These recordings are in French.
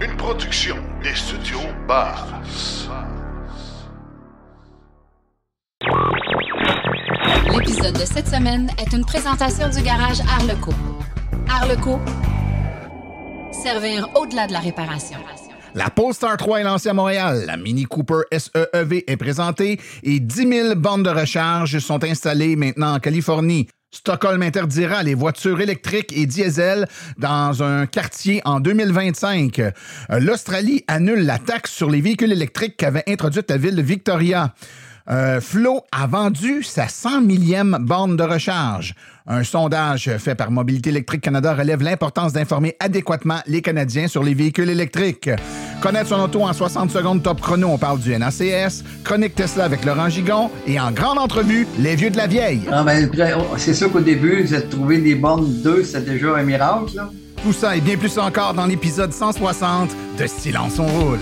Une production des studios Bass. L'épisode de cette semaine est une présentation du garage Arleco. Arleco, servir au-delà de la réparation. La Polestar 3 est lancée à Montréal. La Mini Cooper SEEV est présentée et 10 000 bornes de recharge sont installées maintenant en Californie. Stockholm interdira les voitures électriques et diesel dans un quartier en 2025. Euh, L'Australie annule la taxe sur les véhicules électriques qu'avait introduite la ville de Victoria. Euh, Flo a vendu sa 100 millième borne de recharge. Un sondage fait par Mobilité électrique Canada relève l'importance d'informer adéquatement les Canadiens sur les véhicules électriques. Connaître son auto en 60 secondes top chrono, on parle du NACS, chronique Tesla avec Laurent Gigon et en grande entrevue, les vieux de la vieille. Ah ben, c'est sûr qu'au début, vous avez trouvé des bornes 2, c'est déjà un miracle. Là. Tout ça et bien plus encore dans l'épisode 160 de Silence on roule.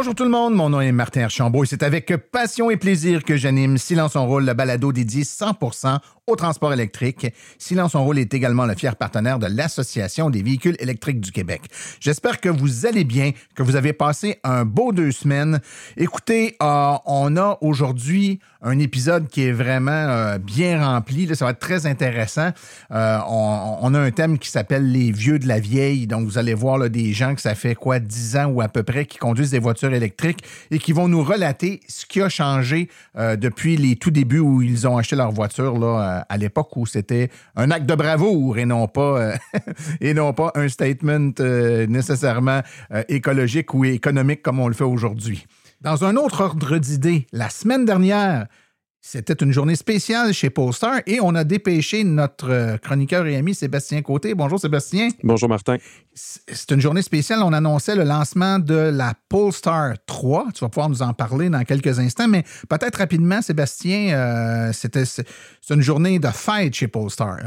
Bonjour tout le monde, mon nom est Martin Archambault et c'est avec passion et plaisir que j'anime Silence on roule, le balado dédié 100% au transport électrique. Silence on roule est également le fier partenaire de l'Association des véhicules électriques du Québec. J'espère que vous allez bien, que vous avez passé un beau deux semaines. Écoutez, euh, on a aujourd'hui un épisode qui est vraiment euh, bien rempli. Ça va être très intéressant. Euh, on, a un thème qui s'appelle les vieux de la vieille. Donc, vous allez voir des gens que ça fait quoi, 10 ans ou à peu près, qui conduisent des voitures électriques et qui vont nous relater ce qui a changé depuis les tout débuts où ils ont acheté leur voiture là, à l'époque où c'était un acte de bravoure et non pas, et non pas un statement nécessairement écologique ou économique comme on le fait aujourd'hui. Dans un autre ordre d'idée, la semaine dernière, c'était une journée spéciale chez Polestar et on a dépêché notre chroniqueur et ami Sébastien Côté. Bonjour Sébastien. Bonjour Martin. C'est une journée spéciale. On annonçait le lancement de la Polestar 3. Tu vas pouvoir nous en parler dans quelques instants, mais peut-être rapidement, Sébastien, euh, c'était c'est une journée de fête chez Polestar.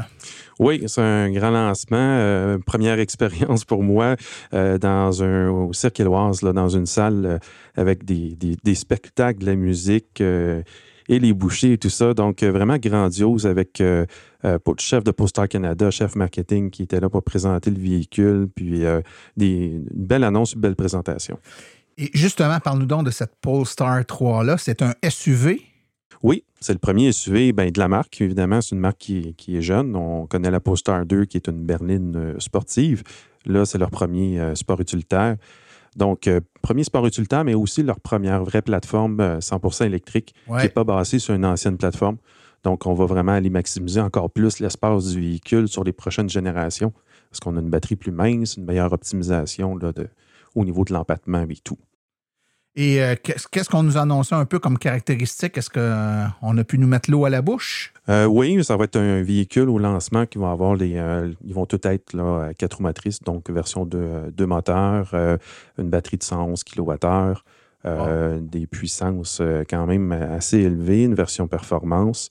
Oui, c'est un grand lancement. Euh, première expérience pour moi euh, dans un, au Cirque Éloise, là, dans une salle euh, avec des, des, des, spectacles, de la musique euh, et les bouchées et tout ça. Donc, vraiment grandiose avec le chef de Polestar Canada, chef marketing qui était là pour présenter le véhicule, puis des, une belle annonce, une belle présentation. Et justement, parle-nous donc de cette Polestar 3-là. C'est un SUV? Oui, c'est le premier SUV ben, de la marque. Évidemment, c'est une marque qui, qui, est jeune. On connaît la Polestar 2 qui est une berline sportive. Là, c'est leur premier euh, sport utilitaire. Donc, euh, premier sport utilitaire, mais aussi leur première vraie plateforme euh, 100% électrique ouais. qui n'est pas basée sur une ancienne plateforme. Donc, on va vraiment aller maximiser encore plus l'espace du véhicule sur les prochaines générations parce qu'on a une batterie plus mince, une meilleure optimisation là, de, au niveau de l'empattement et tout. Et euh, qu'est-ce qu'on nous a annoncé un peu comme caractéristique? Est-ce qu'on euh, a pu nous mettre l'eau à la bouche? Euh, oui, ça va être un véhicule au lancement qui va avoir les. Ils vont tout être là, quatre roues motrices, donc version de deux moteurs, euh, une batterie de 111 kWh, oh. des puissances quand même assez élevées, une version performance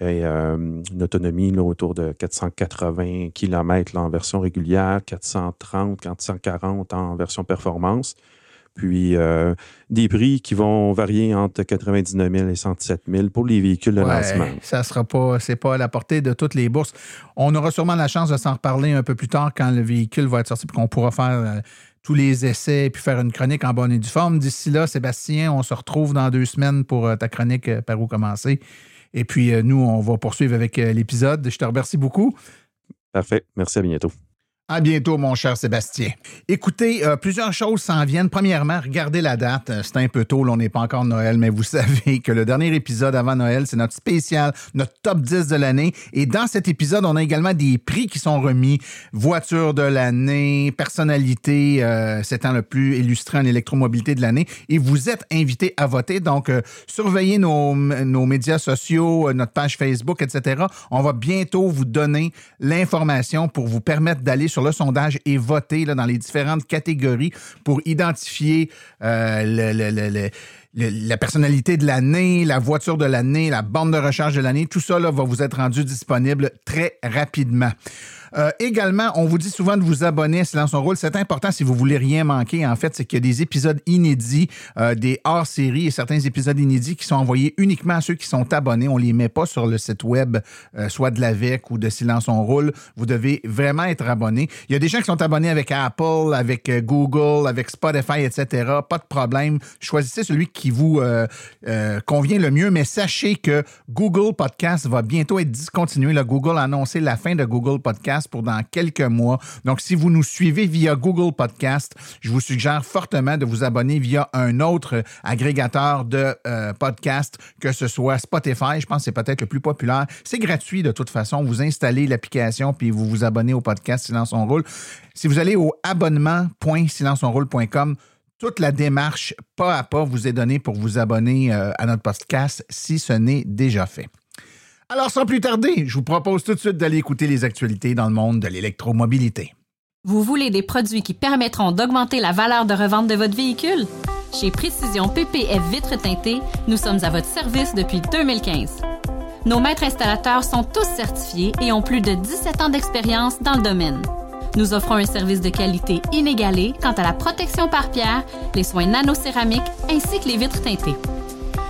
et une autonomie là, autour de 480 km là, en version régulière, 430, 440 en version performance puis euh, des prix qui vont varier entre 99 000 et 107 000 pour les véhicules de ouais, lancement. Ça sera pas, c'est pas à la portée de toutes les bourses. On aura sûrement la chance de s'en reparler un peu plus tard quand le véhicule va être sorti, puis qu'on pourra faire euh, tous les essais et puis faire une chronique en bonne et due forme. D'ici là, Sébastien, on se retrouve dans deux semaines pour euh, ta chronique par où commencer. Et puis nous, on va poursuivre avec l'épisode. Je te remercie beaucoup. Parfait. Merci, à bientôt. À bientôt, mon cher Sébastien. Écoutez, euh, plusieurs choses s'en viennent. Premièrement, regardez la date. C'est un peu tôt, on n'est pas encore Noël, mais vous savez que le dernier épisode avant Noël, c'est notre spécial, notre top 10 de l'année. Et dans cet épisode, on a également des prix qui sont remis. Voiture de l'année, personnalité, euh, s'étant le plus illustré en électromobilité de l'année. Et vous êtes invités à voter. Donc, euh, surveillez nos, nos médias sociaux, notre page Facebook, etc. On va bientôt vous donner l'information pour vous permettre d'aller sur le sondage et voter dans les différentes catégories pour identifier euh, la personnalité de l'année, la voiture de l'année, la bande de recharge de l'année, tout ça va vous être rendu disponible très rapidement. Euh, également, on vous dit souvent de vous abonner à Silence son rôle. C'est important si vous voulez rien manquer. En fait, c'est qu'il y a des épisodes inédits, euh, des hors-séries et certains épisodes inédits qui sont envoyés uniquement à ceux qui sont abonnés. On les met pas sur le site web, euh, soit de l'AVEC ou de Silence on roule. Vous devez vraiment être abonné. Il y a des gens qui sont abonnés avec Apple, avec Google, avec Spotify, etc. Pas de problème. Choisissez celui qui vous convient le mieux, mais sachez que Google Podcast va bientôt être discontinué. Le Google a annoncé la fin de Google Podcast pour dans quelques mois. Donc, si vous nous suivez via Google Podcast, je vous suggère fortement de vous abonner via un autre agrégateur de euh, podcast, que ce soit Spotify. Je pense que c'est peut-être le plus populaire. C'est gratuit de toute façon. Vous installez l'application puis vous vous abonnez au podcast Silence on roule. Si vous allez au abonnement.silenceonroule.com, toute la démarche pas à pas vous est donnée pour vous abonner euh, à notre podcast si ce n'est déjà fait. Alors, sans plus tarder, je vous propose tout de suite d'aller écouter les actualités dans le monde de l'électromobilité. Vous voulez des produits qui permettront d'augmenter la valeur de revente de votre véhicule? Chez Précision PPF Vitres teintées, nous sommes à votre service depuis 2015. Nos maîtres installateurs sont tous certifiés et ont plus de 17 ans d'expérience dans le domaine. Nous offrons un service de qualité inégalé quant à la protection par pierre, les soins nanocéramiques ainsi que les vitres teintées.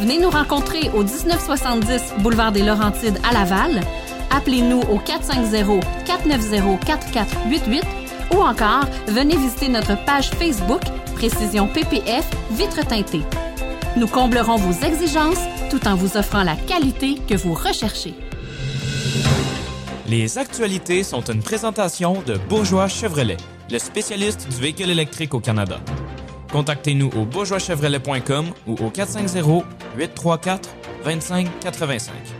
Venez nous rencontrer au 1970 boulevard des Laurentides à Laval. Appelez-nous au 450-490-4488 ou encore venez visiter notre page Facebook Précision PPF Vitre teintée. Nous comblerons vos exigences tout en vous offrant la qualité que vous recherchez. Les actualités sont une présentation de Bourgeois Chevrolet, le spécialiste du véhicule électrique au Canada. Contactez-nous au bourgeoischevrolet.com ou au 450-834-2585.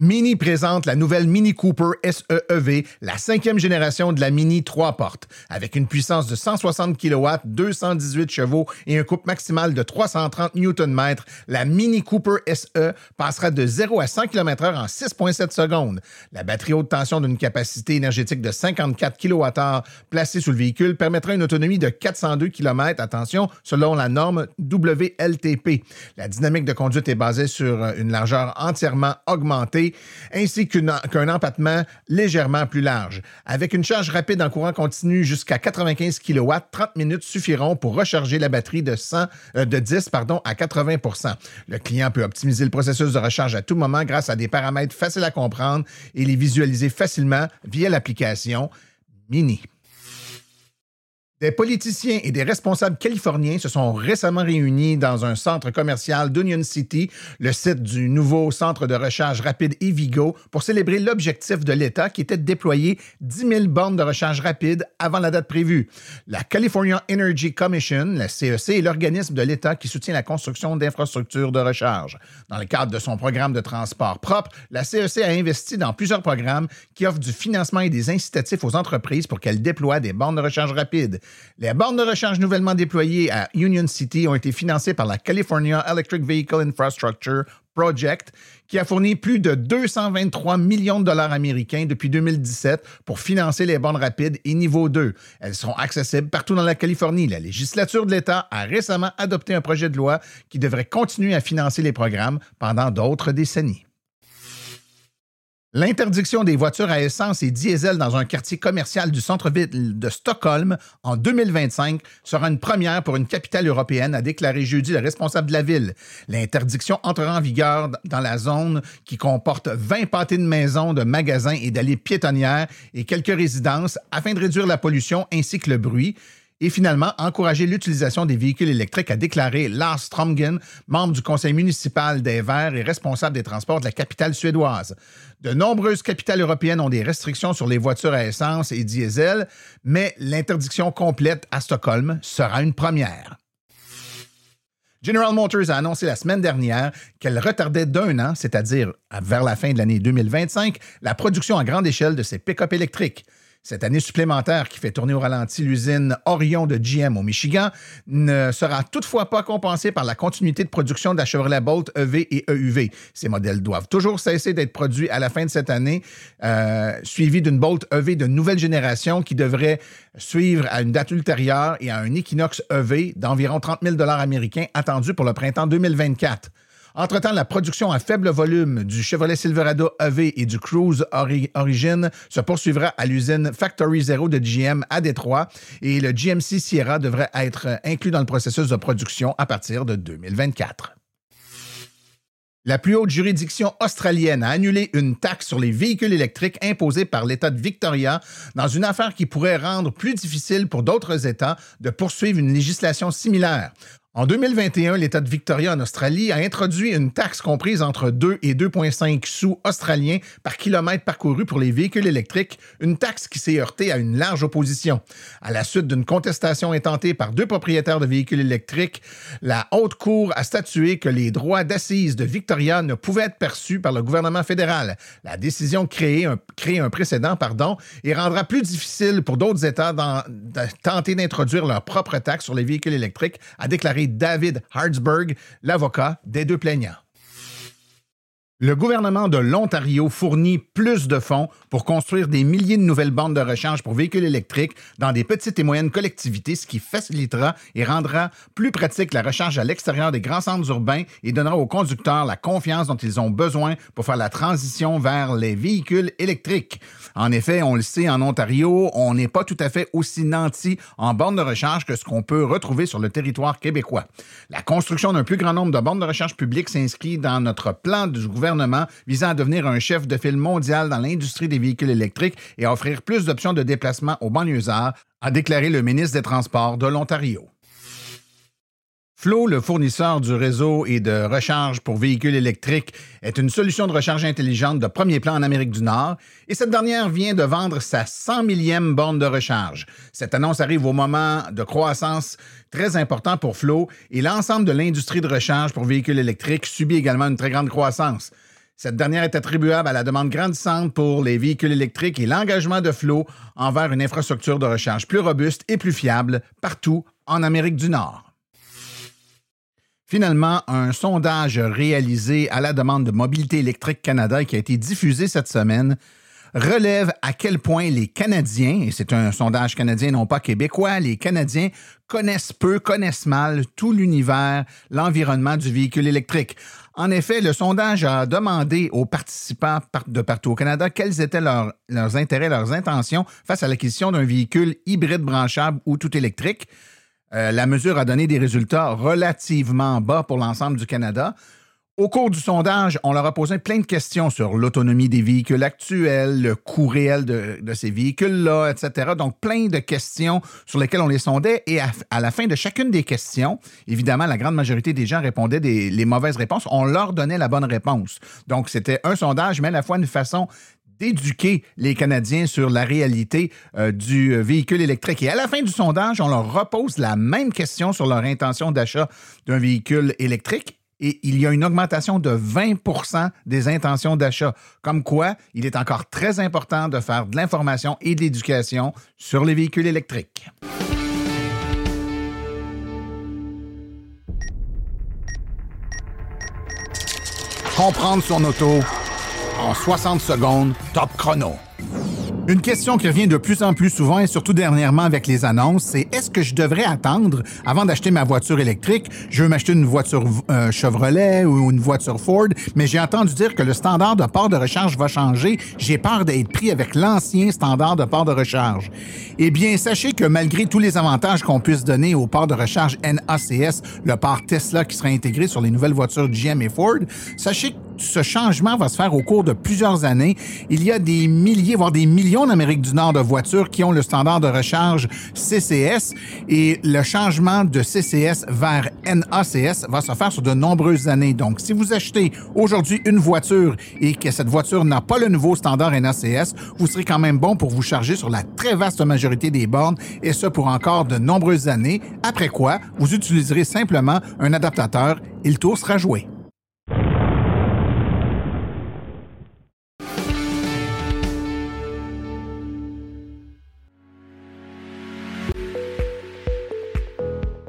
Mini présente la nouvelle Mini Cooper SEEV, la cinquième génération de la Mini 3 portes. Avec une puissance de 160 kW, 218 chevaux et un couple maximal de 330 Nm, la Mini Cooper SE passera de 0 à 100 km/h en 6,7 secondes. La batterie haute tension d'une capacité énergétique de 54 kWh placée sous le véhicule permettra une autonomie de 402 km, attention, selon la norme WLTP. La dynamique de conduite est basée sur une largeur entièrement augmentée ainsi qu'un empattement légèrement plus large. Avec une charge rapide en courant continu jusqu'à 95 kW, 30 minutes suffiront pour recharger la batterie de, 100, euh, de 10 pardon, à 80% Le client peut optimiser le processus de recharge à tout moment grâce à des paramètres faciles à comprendre et les visualiser facilement via l'application Mini. Des politiciens et des responsables californiens se sont récemment réunis dans un centre commercial d'Union City, le site du nouveau centre de recharge rapide Evigo, pour célébrer l'objectif de l'État qui était de déployer 10 000 bornes de recharge rapide avant la date prévue. La California Energy Commission, la CEC, est l'organisme de l'État qui soutient la construction d'infrastructures de recharge. Dans le cadre de son programme de transport propre, la CEC a investi dans plusieurs programmes qui offrent du financement et des incitatifs aux entreprises pour qu'elles déploient des bornes de recharge rapide. Les bornes de recharge nouvellement déployées à Union City ont été financées par la California Electric Vehicle Infrastructure Project, qui a fourni plus de 223 millions de dollars américains depuis 2017 pour financer les bornes rapides et niveau 2. Elles seront accessibles partout dans la Californie. La législature de l'État a récemment adopté un projet de loi qui devrait continuer à financer les programmes pendant d'autres décennies. L'interdiction des voitures à essence et diesel dans un quartier commercial du centre-ville de Stockholm en 2025 sera une première pour une capitale européenne, a déclaré jeudi le responsable de la ville. L'interdiction entrera en vigueur dans la zone qui comporte 20 pâtés de maisons, de magasins et d'allées piétonnières et quelques résidences afin de réduire la pollution ainsi que le bruit et finalement encourager l'utilisation des véhicules électriques, a déclaré Lars Stromgen, membre du conseil municipal des Verts et responsable des transports de la capitale suédoise. De nombreuses capitales européennes ont des restrictions sur les voitures à essence et diesel, mais l'interdiction complète à Stockholm sera une première. General Motors a annoncé la semaine dernière qu'elle retardait d'un an, c'est-à-dire vers la fin de l'année 2025, la production à grande échelle de ses pick-up électriques. Cette année supplémentaire qui fait tourner au ralenti l'usine Orion de GM au Michigan ne sera toutefois pas compensée par la continuité de production de la Chevrolet Bolt EV et EUV. Ces modèles doivent toujours cesser d'être produits à la fin de cette année, euh, suivi d'une Bolt EV de nouvelle génération qui devrait suivre à une date ultérieure et à un Equinox EV d'environ 30 000 américains attendu pour le printemps 2024. Entre-temps, la production à faible volume du Chevrolet Silverado EV et du Cruise Origin se poursuivra à l'usine Factory Zero de GM à Détroit et le GMC Sierra devrait être inclus dans le processus de production à partir de 2024. La plus haute juridiction australienne a annulé une taxe sur les véhicules électriques imposée par l'État de Victoria dans une affaire qui pourrait rendre plus difficile pour d'autres États de poursuivre une législation similaire. En 2021, l'État de Victoria en Australie a introduit une taxe comprise entre 2 et 2,5 sous australiens par kilomètre parcouru pour les véhicules électriques, une taxe qui s'est heurtée à une large opposition. À la suite d'une contestation intentée par deux propriétaires de véhicules électriques, la Haute Cour a statué que les droits d'assises de Victoria ne pouvaient être perçus par le gouvernement fédéral. La décision crée un, précédent et rendra plus difficile pour d'autres États de tenter d'introduire leur propre taxe sur les véhicules électriques, a déclaré David Hartsburg, l'avocat des deux plaignants. Le gouvernement de l'Ontario fournit plus de fonds pour construire des milliers de nouvelles bandes de recharge pour véhicules électriques dans des petites et moyennes collectivités, ce qui facilitera et rendra plus pratique la recharge à l'extérieur des grands centres urbains et donnera aux conducteurs la confiance dont ils ont besoin pour faire la transition vers les véhicules électriques. En effet, on le sait, en Ontario, on n'est pas tout à fait aussi nanti en bornes de recharge que ce qu'on peut retrouver sur le territoire québécois. La construction d'un plus grand nombre de bornes de recharge publiques s'inscrit dans notre plan du gouvernement visant à devenir un chef de file mondial dans l'industrie des véhicules électriques et à offrir plus d'options de déplacement aux banlieusards, a déclaré le ministre des Transports de l'Ontario. Flow, le fournisseur du réseau et de recharge pour véhicules électriques, est une solution de recharge intelligente de premier plan en Amérique du Nord et cette dernière vient de vendre sa 100 millième borne de recharge. Cette annonce arrive au moment de croissance très important pour Flow et l'ensemble de l'industrie de recharge pour véhicules électriques subit également une très grande croissance. Cette dernière est attribuable à la demande grandissante pour les véhicules électriques et l'engagement de Flow envers une infrastructure de recharge plus robuste et plus fiable partout en Amérique du Nord. Finalement, un sondage réalisé à la demande de Mobilité électrique Canada qui a été diffusé cette semaine relève à quel point les Canadiens, et c'est un sondage canadien non pas québécois, les Canadiens connaissent peu, connaissent mal tout l'univers, l'environnement du véhicule électrique. En effet, le sondage a demandé aux participants de partout au Canada quels étaient leurs, leurs intérêts, leurs intentions face à l'acquisition d'un véhicule hybride branchable ou tout électrique. Euh, la mesure a donné des résultats relativement bas pour l'ensemble du Canada. Au cours du sondage, on leur a posé plein de questions sur l'autonomie des véhicules actuels, le coût réel de, ces véhicules-là, etc. Donc, plein de questions sur lesquelles on les sondait. Et à, la fin de chacune des questions, évidemment, la grande majorité des gens répondaient des, les mauvaises réponses. On leur donnait la bonne réponse. Donc, c'était un sondage, mais à la fois une façon d'éduquer les Canadiens sur la réalité euh, du euh, véhicule électrique. Et à la fin du sondage, on leur repose la même question sur leur intention d'achat d'un véhicule électrique. Et il y a une augmentation de 20% des intentions d'achat. Comme quoi, il est encore très important de faire de l'information et de l'éducation sur les véhicules électriques. Comprendre son auto en 60 secondes, top chrono. Une question qui revient de plus en plus souvent et surtout dernièrement avec les annonces, c'est est-ce que je devrais attendre avant d'acheter ma voiture électrique? Je veux m'acheter une voiture euh, Chevrolet ou une voiture Ford, mais j'ai entendu dire que le standard de port de recharge va changer. J'ai peur d'être pris avec l'ancien standard de port de recharge. Eh bien, sachez que malgré tous les avantages qu'on puisse donner au port de recharge NACS, le port Tesla qui sera intégré sur les nouvelles voitures GM et Ford, sachez ce changement va se faire au cours de plusieurs années. Il y a des milliers, voire des millions d'Amérique du Nord de voitures qui ont le standard de recharge CCS et le changement de CCS vers NACS va se faire sur de nombreuses années. Donc, si vous achetez aujourd'hui une voiture et que cette voiture n'a pas le nouveau standard NACS, vous serez quand même bon pour vous charger sur la très vaste majorité des bornes et ce pour encore de nombreuses années, après quoi vous utiliserez simplement un adaptateur et le tour sera joué.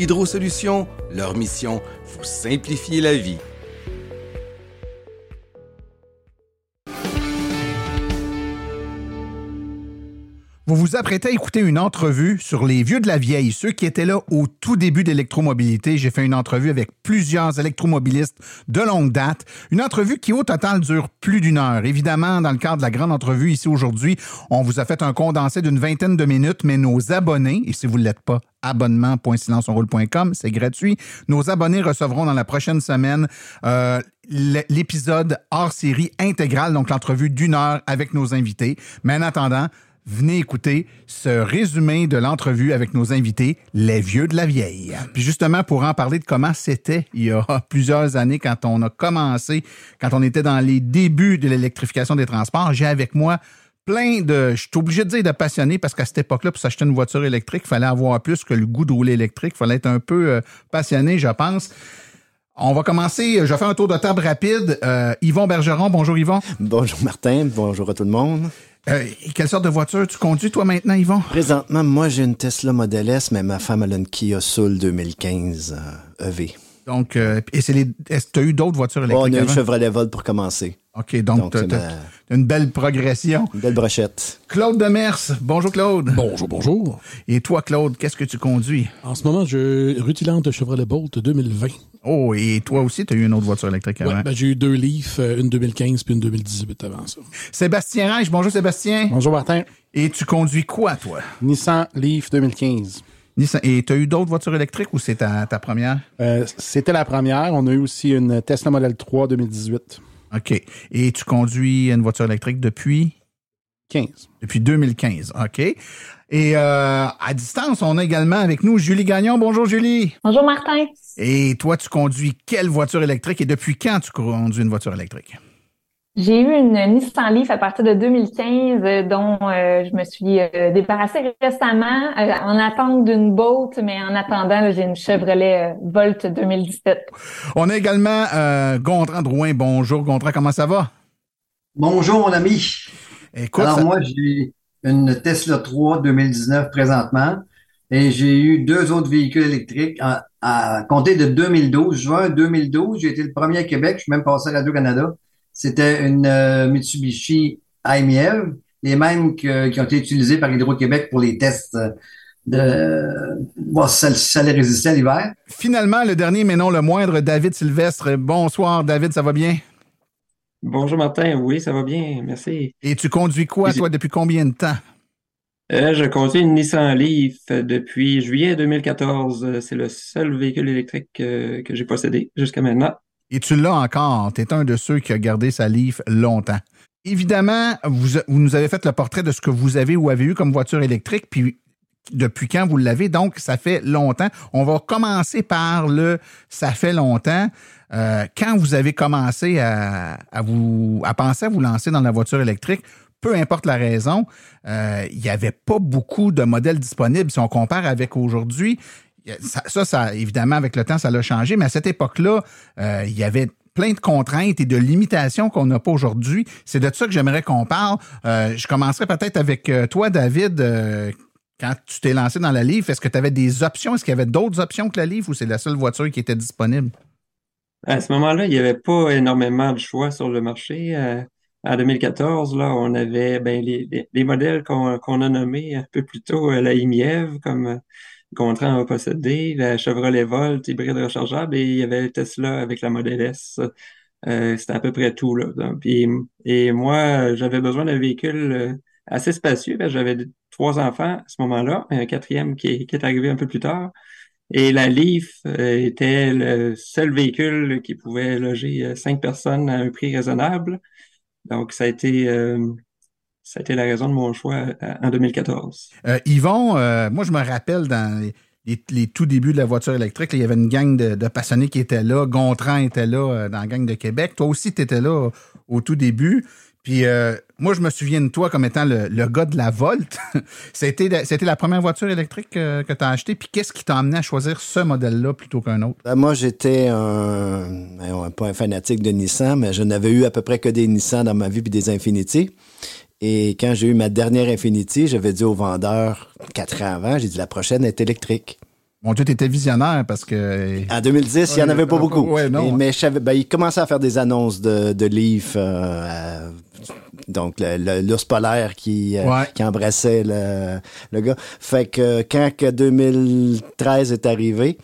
Hydro Solutions, leur mission, vous simplifier la vie. Vous vous apprêtez à écouter une entrevue sur les vieux de la vieille, ceux qui étaient là au tout début de. J'ai fait une entrevue avec plusieurs électromobilistes de longue date. Une entrevue qui au total dure plus d'une heure. Évidemment, dans le cadre de la grande entrevue ici aujourd'hui, on vous a fait un condensé d'une vingtaine de minutes, mais nos abonnés, et si vous ne l'êtes pas, abonnement.silenceonroule.com, c'est gratuit. Nos abonnés recevront dans la prochaine semaine euh, l'épisode hors série intégral, donc l'entrevue d'une heure avec nos invités. Mais en attendant, venez écouter ce résumé de l'entrevue avec nos invités, les vieux de la vieille. Puis justement, pour en parler de comment c'était il y a plusieurs années quand on a commencé, quand on était dans les débuts de l'électrification des transports, j'ai avec moi plein de... Je suis obligé de dire de passionnés parce qu'à cette époque-là, pour s'acheter une voiture électrique, il fallait avoir plus que le goût de rouler électrique. Il fallait être un peu euh, passionné, je pense. On va commencer. Je vais faire un tour de table rapide. Euh, Yvon Bergeron, bonjour Yvon. Bonjour Martin, bonjour à tout le monde. Euh, quelle sorte de voiture tu conduis, toi, maintenant, Yvon? Présentement, moi, j'ai une Tesla Model S, mais ma femme, elle a une Kia Soul 2015 EV. Donc, euh, et c'est les. Est-ce que tu as eu d'autres voitures électriques? on a une Chevrolet Volt pour commencer. OK, donc, tu as, une belle progression. Une belle brochette. Claude Demers. Bonjour, Claude. Bonjour, bonjour. Et toi, Claude, qu'est-ce que tu conduis? En ce moment, je rutilante Chevrolet Bolt 2020. Oh, et toi aussi, tu as eu une autre voiture électrique avant? Ouais, ben, j'ai eu deux Leaf, euh, une 2015 puis une 2018 avant ça. Sébastien Reich. Bonjour, Sébastien. Bonjour, Martin. Et tu conduis quoi, toi? Nissan Leaf 2015. Nissan. Et tu as eu d'autres voitures électriques ou c'est ta, ta, première? Euh, c'était la première. On a eu aussi une Tesla Model 3 2018. OK. Et tu conduis une voiture électrique depuis? 15. Depuis 2015. OK. Et euh, à distance, on a également avec nous Julie Gagnon. Bonjour Julie. Bonjour Martin. Et toi, tu conduis quelle voiture électrique et depuis quand tu conduis une voiture électrique? J'ai eu une Nissan Leaf à partir de 2015 euh, dont euh, je me suis euh, débarrassée récemment euh, en attente d'une Bolt, mais en attendant, j'ai une Chevrolet Volt 2017. On a également Gontran Drouin. Bonjour Gontran, comment ça va? Bonjour mon ami. Écoute, Alors ça- moi, j'ai une Tesla 3 2019 présentement et j'ai eu deux autres véhicules électriques à, à compter de 2012. Juin 2012, j'ai été le premier à Québec. Je suis même passé à Radio-Canada. C'était une euh, Mitsubishi IMEV, les mêmes que- qui ont été utilisées par Hydro-Québec pour les tests euh, de voir si ça, allait résister à l'hiver. Finalement, le dernier, mais non le moindre, David Sylvestre. Bonsoir David, ça va bien? Bonjour Martin, oui, ça va bien, merci. Et tu conduis quoi, toi, depuis combien de temps? Euh, je conduis une Nissan Leaf depuis juillet 2014. Euh, C'est le seul véhicule électrique que j'ai possédé jusqu'à maintenant. Et tu l'as encore. Tu es un de ceux qui a gardé sa Leaf longtemps. Évidemment, vous, nous avez fait le portrait de ce que vous avez ou avez eu comme voiture électrique, puis depuis quand vous l'avez. Donc, ça fait longtemps. On va commencer par le ça fait longtemps. Euh, quand vous avez commencé à penser à vous lancer dans la voiture électrique, peu importe la raison, euh, il n'y avait pas beaucoup de modèles disponibles. Si on compare avec aujourd'hui, ça, ça, évidemment, avec le temps, ça l'a changé, mais à cette époque-là, euh, il y avait plein de contraintes et de limitations qu'on n'a pas aujourd'hui. C'est de ça que j'aimerais qu'on parle. Euh, je commencerai peut-être avec euh, toi, David. Quand tu t'es lancé dans la livre, est-ce que tu avais des options? Est-ce qu'il y avait d'autres options que la livre ou c'est la seule voiture qui était disponible? À ce moment-là, il n'y avait pas énormément de choix sur le marché. en 2014, là, on avait ben, les, les, modèles qu'on a nommés un peu plus tôt, la IMIEV, comme Gontran a possédé, la Chevrolet Volt hybride rechargeable et il y avait Tesla avec la Model S. Euh, c'était à peu près tout. Là. et moi, j'avais besoin d'un véhicule euh, assez spacieux. J'avais trois enfants à ce moment-là, un quatrième qui est, arrivé un peu plus tard. Et la Leaf euh, était le seul véhicule qui pouvait loger cinq personnes à un prix raisonnable. Donc, ça a été ça a été la raison de mon choix euh, en 2014. Euh, Yvon, euh, moi, je me rappelle dans les, tout débuts de la voiture électrique, il y avait une gang de, passionnés qui étaient là. Gontran était là dans la gang de Québec. Toi aussi, tu étais là au, tout début. Puis moi, je me souviens de toi comme étant le, gars de la Volt. c'était, c'était la première voiture électrique que, tu as achetée. Puis qu'est-ce qui t'a amené à choisir ce modèle-là plutôt qu'un autre? Ben, moi, j'étais un, ben, pas un fanatique de Nissan, mais je n'avais eu à peu près que des Nissan dans ma vie puis des Infiniti. Et quand j'ai eu ma dernière Infinity, j'avais dit au vendeur, quatre ans avant, j'ai dit la prochaine est électrique. Mon Dieu, t'étais visionnaire parce que. En 2010, il n'y en avait pas beaucoup. mais je savais, ben, il commençait à faire des annonces de, de livres. Euh, donc, l'ours polaire qui, euh, qui embrassait le, le, gars. Fait que quand que 2013 est arrivé,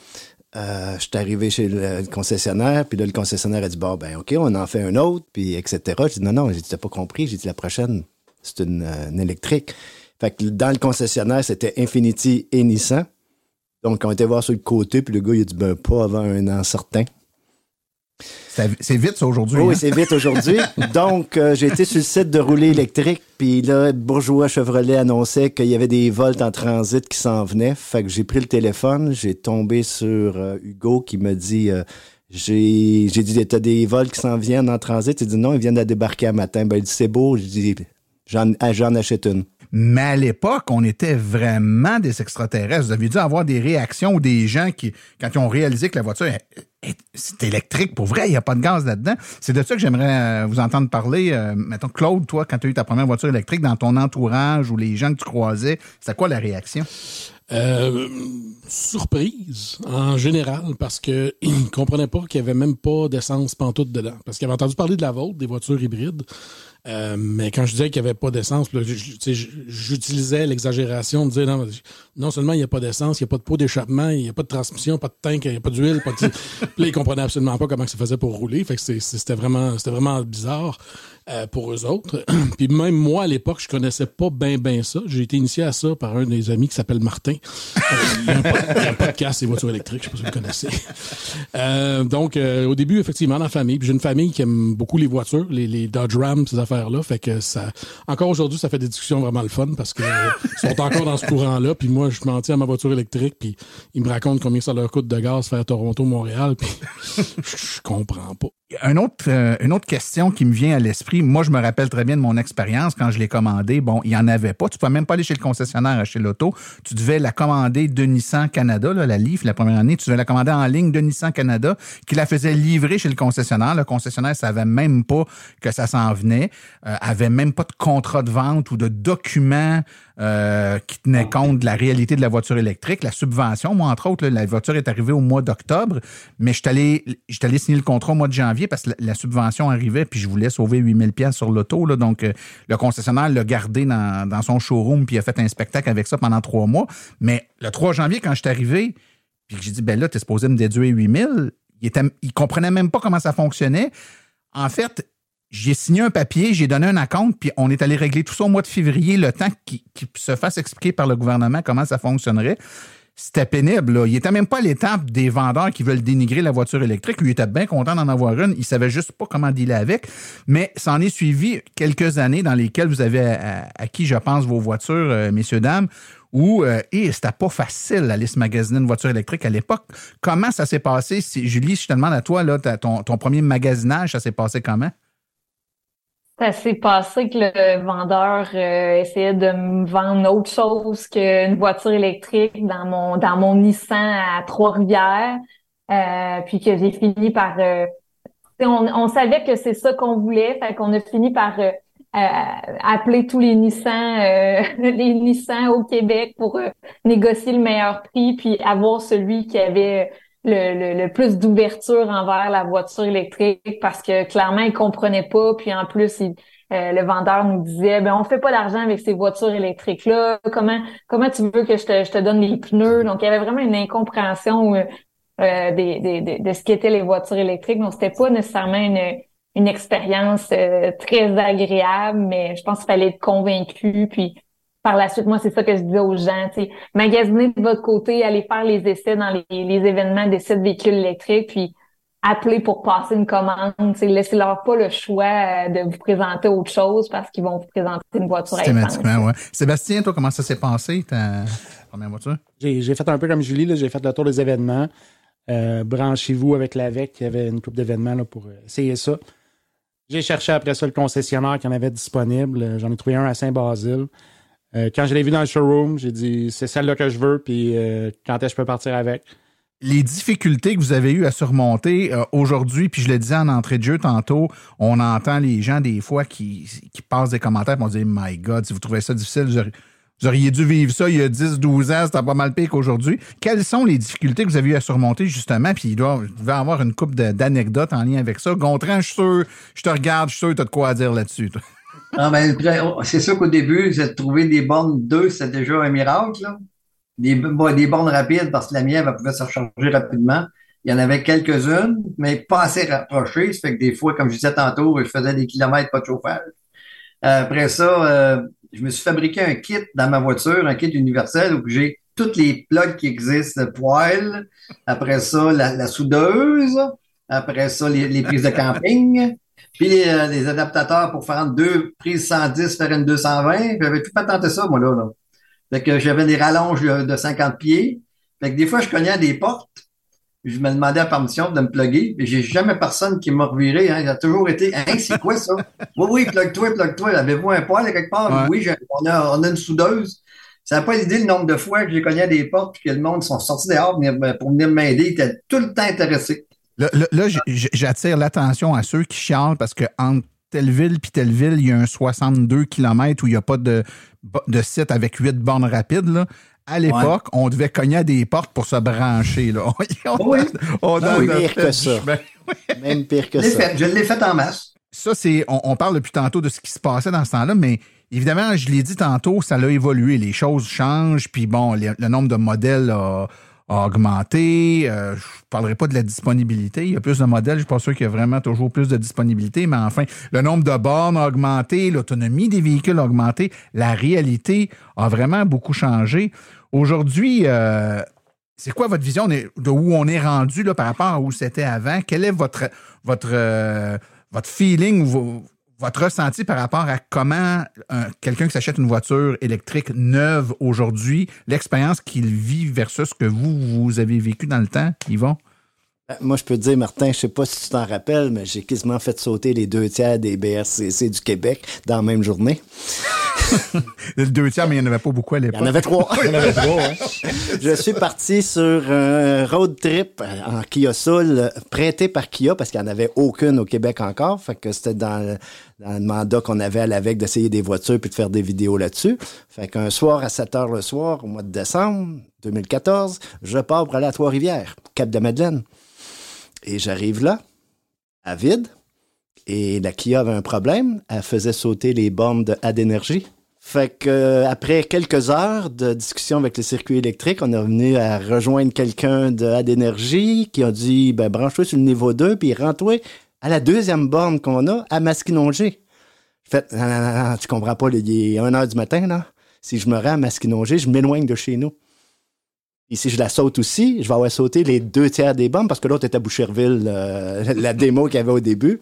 euh, je suis arrivé chez le concessionnaire, puis là, le concessionnaire a dit Bon, ben, OK, on en fait un autre, puis etc. J'ai dit Non, non, j'ai dit T'as pas compris. J'ai dit La prochaine, c'est euh, une, électrique. Fait que dans le concessionnaire, c'était Infinity et Nissan. Donc, on était voir sur le côté, puis le gars, il a dit, ben, pas avant un an certain. C'est vite, ça, aujourd'hui. Oui, hein? c'est vite aujourd'hui. Donc, euh, j'ai été sur le site de rouler électrique, puis là, Bourgeois Chevrolet annonçait qu'il y avait des volts en transit qui s'en venaient. Fait que j'ai pris le téléphone, j'ai tombé sur euh, Hugo qui me dit j'ai dit, t'as des vols qui s'en viennent en transit? Il dit non, ils viennent de débarquer à matin. Ben, il dit, c'est beau. Je dis, ah, j'en achète une. Mais à l'époque, on était vraiment des extraterrestres. Vous avez dû avoir des réactions ou des gens qui, quand ils ont réalisé que la voiture c'est électrique pour vrai, il n'y a pas de gaz là-dedans. C'est de ça que j'aimerais euh, vous entendre parler. Euh, mettons, Claude, toi, quand tu as eu ta première voiture électrique dans ton entourage ou les gens que tu croisais, c'était quoi la réaction? Euh, surprise en général parce que ne comprenaient pas qu'il y avait même pas d'essence pantoute dedans parce qu'ils avaient entendu parler de la vôtre des voitures hybrides euh, mais quand je disais qu'il n'y avait pas d'essence, j'utilisais l'exagération de dire non, non seulement il n'y a pas d'essence, il n'y a pas de pot d'échappement, il n'y a pas de transmission, pas de tank, il n'y a pas d'huile, pas de. puis là, ils comprenaient absolument pas comment ça faisait pour rouler. Fait que c'était vraiment, c'était vraiment bizarre. Euh, pour eux autres. Puis même moi, à l'époque, je connaissais pas bien ben ça. J'ai été initié à ça par un des amis qui s'appelle Martin. Euh, il, y a un, a un, podcast des voitures électriques, je sais pas si vous connaissez. Euh, donc, au début, effectivement, dans la famille. Puis j'ai une famille qui aime beaucoup les voitures, les, les Dodge Ram, ces affaires-là. Fait que ça, encore aujourd'hui, ça fait des discussions vraiment le fun parce que sont encore dans ce courant-là. Puis moi, je m'en tiens à ma voiture électrique. Puis ils me racontent combien ça leur coûte de gaz faire Toronto-Montréal. Puis je comprends pas. Un autre, une autre question qui me vient à l'esprit moi, je me rappelle très bien de mon expérience quand je l'ai commandé. Bon, il n'y en avait pas. Tu ne pouvais même pas aller chez le concessionnaire acheter l'auto. Tu devais la commander de Nissan Canada, la Leaf, la première année. Tu devais la commander en ligne de Nissan Canada, qui la faisait livrer chez le concessionnaire. Le concessionnaire ne savait même pas que ça s'en venait, euh, avait même pas de contrat de vente ou de document euh, qui tenait compte de la réalité de la voiture électrique, la subvention. Moi, entre autres, la voiture est arrivée au mois d'octobre, mais je suis allé, signer le contrat au mois de janvier parce que la, subvention arrivait, puis je voulais sauver 8000 pièces sur l'auto. Là, donc, euh, le concessionnaire l'a gardé dans, dans, son showroom, puis il a fait un spectacle avec ça pendant trois mois. Mais le 3 janvier, quand je suis arrivé, puis j'ai dit, ben là, tu es supposé me déduire 8000, il, était, il comprenait même pas comment ça fonctionnait. En fait, j'ai signé un papier, j'ai donné un account, puis on est allé régler tout ça au mois de février, le temps qu'il se fasse expliquer par le gouvernement comment ça fonctionnerait. C'était pénible. Là. Il était même pas à l'étape des vendeurs qui veulent dénigrer la voiture électrique. Lui, il était bien content d'en avoir une. Il savait juste pas comment dealer avec. Mais ça en est suivi quelques années dans lesquelles vous avez acquis, je pense, vos voitures, euh, messieurs, dames, où euh, c'était pas facile d'aller se magasiner une voiture électrique à l'époque. Comment ça s'est passé? Si, Julie, si je te demande à toi, là, ton, ton premier magasinage, ça s'est passé comment? Ça s'est passé que le vendeur euh, essayait de me vendre autre chose qu'une voiture électrique dans mon dans mon Nissan à Trois-Rivières, euh, puis que j'ai fini par. Euh, on, on, savait que c'est ça qu'on voulait, fait qu'on a fini par appeler tous les Nissan, les Nissan au Québec pour négocier le meilleur prix, puis avoir celui qui avait le, le, plus d'ouverture envers la voiture électrique parce que clairement ils comprenaient pas. Puis en plus euh, le vendeur nous disait ben on fait pas d'argent avec ces voitures électriques là comment comment tu veux que je te, je te donne les pneus? Donc il y avait vraiment une incompréhension euh, euh des, des, de ce qu'étaient les voitures électriques. Donc c'était pas nécessairement une une expérience euh, très agréable mais je pense qu'il fallait être convaincu. Puis par la suite, moi, c'est ça que je disais aux gens, tu magasiner de votre côté, aller faire les essais dans les, événements d'essais de véhicules électriques, puis appeler pour passer une commande, laissez-leur pas le choix euh, de vous présenter autre chose parce qu'ils vont vous présenter une voiture Systématiquement, ouais. Sébastien, toi, comment ça s'est passé, ta première voiture? J'ai fait un peu comme Julie, j'ai fait le tour des événements. Euh, branchez-vous avec l'AVEC, il y avait une coupe d'événements pour essayer ça. J'ai cherché après ça le concessionnaire qui en avait disponible. J'en ai trouvé un à Saint-Basile. Euh, quand je l'ai vu dans le showroom, j'ai dit c'est celle-là que je veux, puis euh, quand est-ce que je peux partir avec? Les difficultés que vous avez eues à surmonter euh, aujourd'hui, puis je le disais en entrée de jeu tantôt, on entend les gens des fois qui, passent des commentaires et on dit My God, si vous trouvez ça difficile, vous auriez, dû vivre ça il y a 10, 12 ans, c'était pas mal pire qu'aujourd'hui. Quelles sont les difficultés que vous avez eues à surmonter justement? Puis il doit, y avoir une couple d'anecdotes en lien avec ça. Gontran, je suis sûr, je te regarde, je suis sûr tu as de quoi dire là-dessus. Ah, ben, oh, c'est sûr qu'au début, de trouver des bornes 2, c'est déjà un miracle. Là. Des, des bornes rapides parce que la mienne, elle pouvait se recharger rapidement. Il y en avait quelques-unes, mais pas assez rapprochées. Ça fait que des fois, comme je disais tantôt, je faisais des kilomètres pas de chauffage. Euh, après ça, euh, je me suis fabriqué un kit dans ma voiture, un kit universel où j'ai toutes les plugs qui existent, le poêle, après ça, la, soudeuse, après ça, les, les prises de camping, puis les, euh, adaptateurs pour faire deux prises 110, faire une 220. J'avais tout patenté ça, moi, là. là. Fait que j'avais des rallonges de 50 pieds. Fait que des fois, je cognais à des portes. Je me demandais la permission de me plugger. J'ai jamais personne qui m'a reviré. Hein. Il a toujours été, hein, c'est quoi ça? oui, oui, plug-toi, plug-toi. Avez-vous un poil quelque part? Oui, on a, on a une soudeuse. Ça n'a pas l'idée le nombre de fois que j'ai cogné à des portes et que le monde sont sortis dehors pour venir m'aider. Ils étaient tout le temps intéressés. Là, j'attire l'attention à ceux qui chialent parce que entre telle ville puis telle ville, il y a un 62 km où il n'y a pas de, de site avec 8 bornes rapides. Là. À l'époque, on devait cogner à des portes pour se brancher. Là. oui. on pire que ça. Même pire que ça. je l'ai fait en masse. Ça, c'est. On, parle depuis tantôt de ce qui se passait dans ce temps-là, mais évidemment, je l'ai dit tantôt, ça a évolué. Les choses changent, puis bon, le nombre de modèles a, a augmenté. Euh, je ne parlerai pas de la disponibilité. Il y a plus de modèles. Je ne suis pas sûr qu'il y a vraiment toujours plus de disponibilité, mais enfin, le nombre de bornes a augmenté, l'autonomie des véhicules a augmenté. La réalité a vraiment beaucoup changé. Aujourd'hui, euh, c'est quoi votre vision? De où on est rendu là, par rapport à où c'était avant? Quel est votre, votre, euh, votre feeling, votre ressenti par rapport à comment quelqu'un qui s'achète une voiture électrique neuve aujourd'hui, l'expérience qu'il vit versus ce que vous, vous avez vécu dans le temps, Yvon? Ben, moi, je peux te dire, Martin, je sais pas si tu t'en rappelles, mais j'ai quasiment fait sauter les deux tiers des BRCC du Québec dans la même journée. le deux tiers, mais il n'y en avait pas beaucoup à l'époque. Il y en avait trois. il y en avait trois, hein. Je suis parti sur un road trip en Kia Soul, prêté par Kia, parce qu'il n'y en avait aucune au Québec encore. Fait que c'était dans, le mandat qu'on avait à l'AVEC d'essayer des voitures puis de faire des vidéos là-dessus. Fait qu'un soir à 7 heures le soir, au mois de décembre 2014, je pars pour aller à Trois-Rivières, Cap-de-Madeleine. Et j'arrive là, à vide, et la Kia avait un problème. Elle faisait sauter les bornes de d'énergie. Fait que euh, après quelques heures de discussion avec le circuit électrique, on est venu à rejoindre quelqu'un de d'énergie qui a dit ben branche-toi sur le niveau 2 puis rentre-toi à la deuxième borne qu'on a à Masquinongé. Fait non, non, non, tu comprends pas, il est 1 heure du matin là. Si je me rends à Masquinongé, je m'éloigne de chez nous. Et si je la saute aussi, je vais avoir sauté les deux tiers des bombes parce que l'autre était à Boucherville, euh, la démo qu'il y avait au début.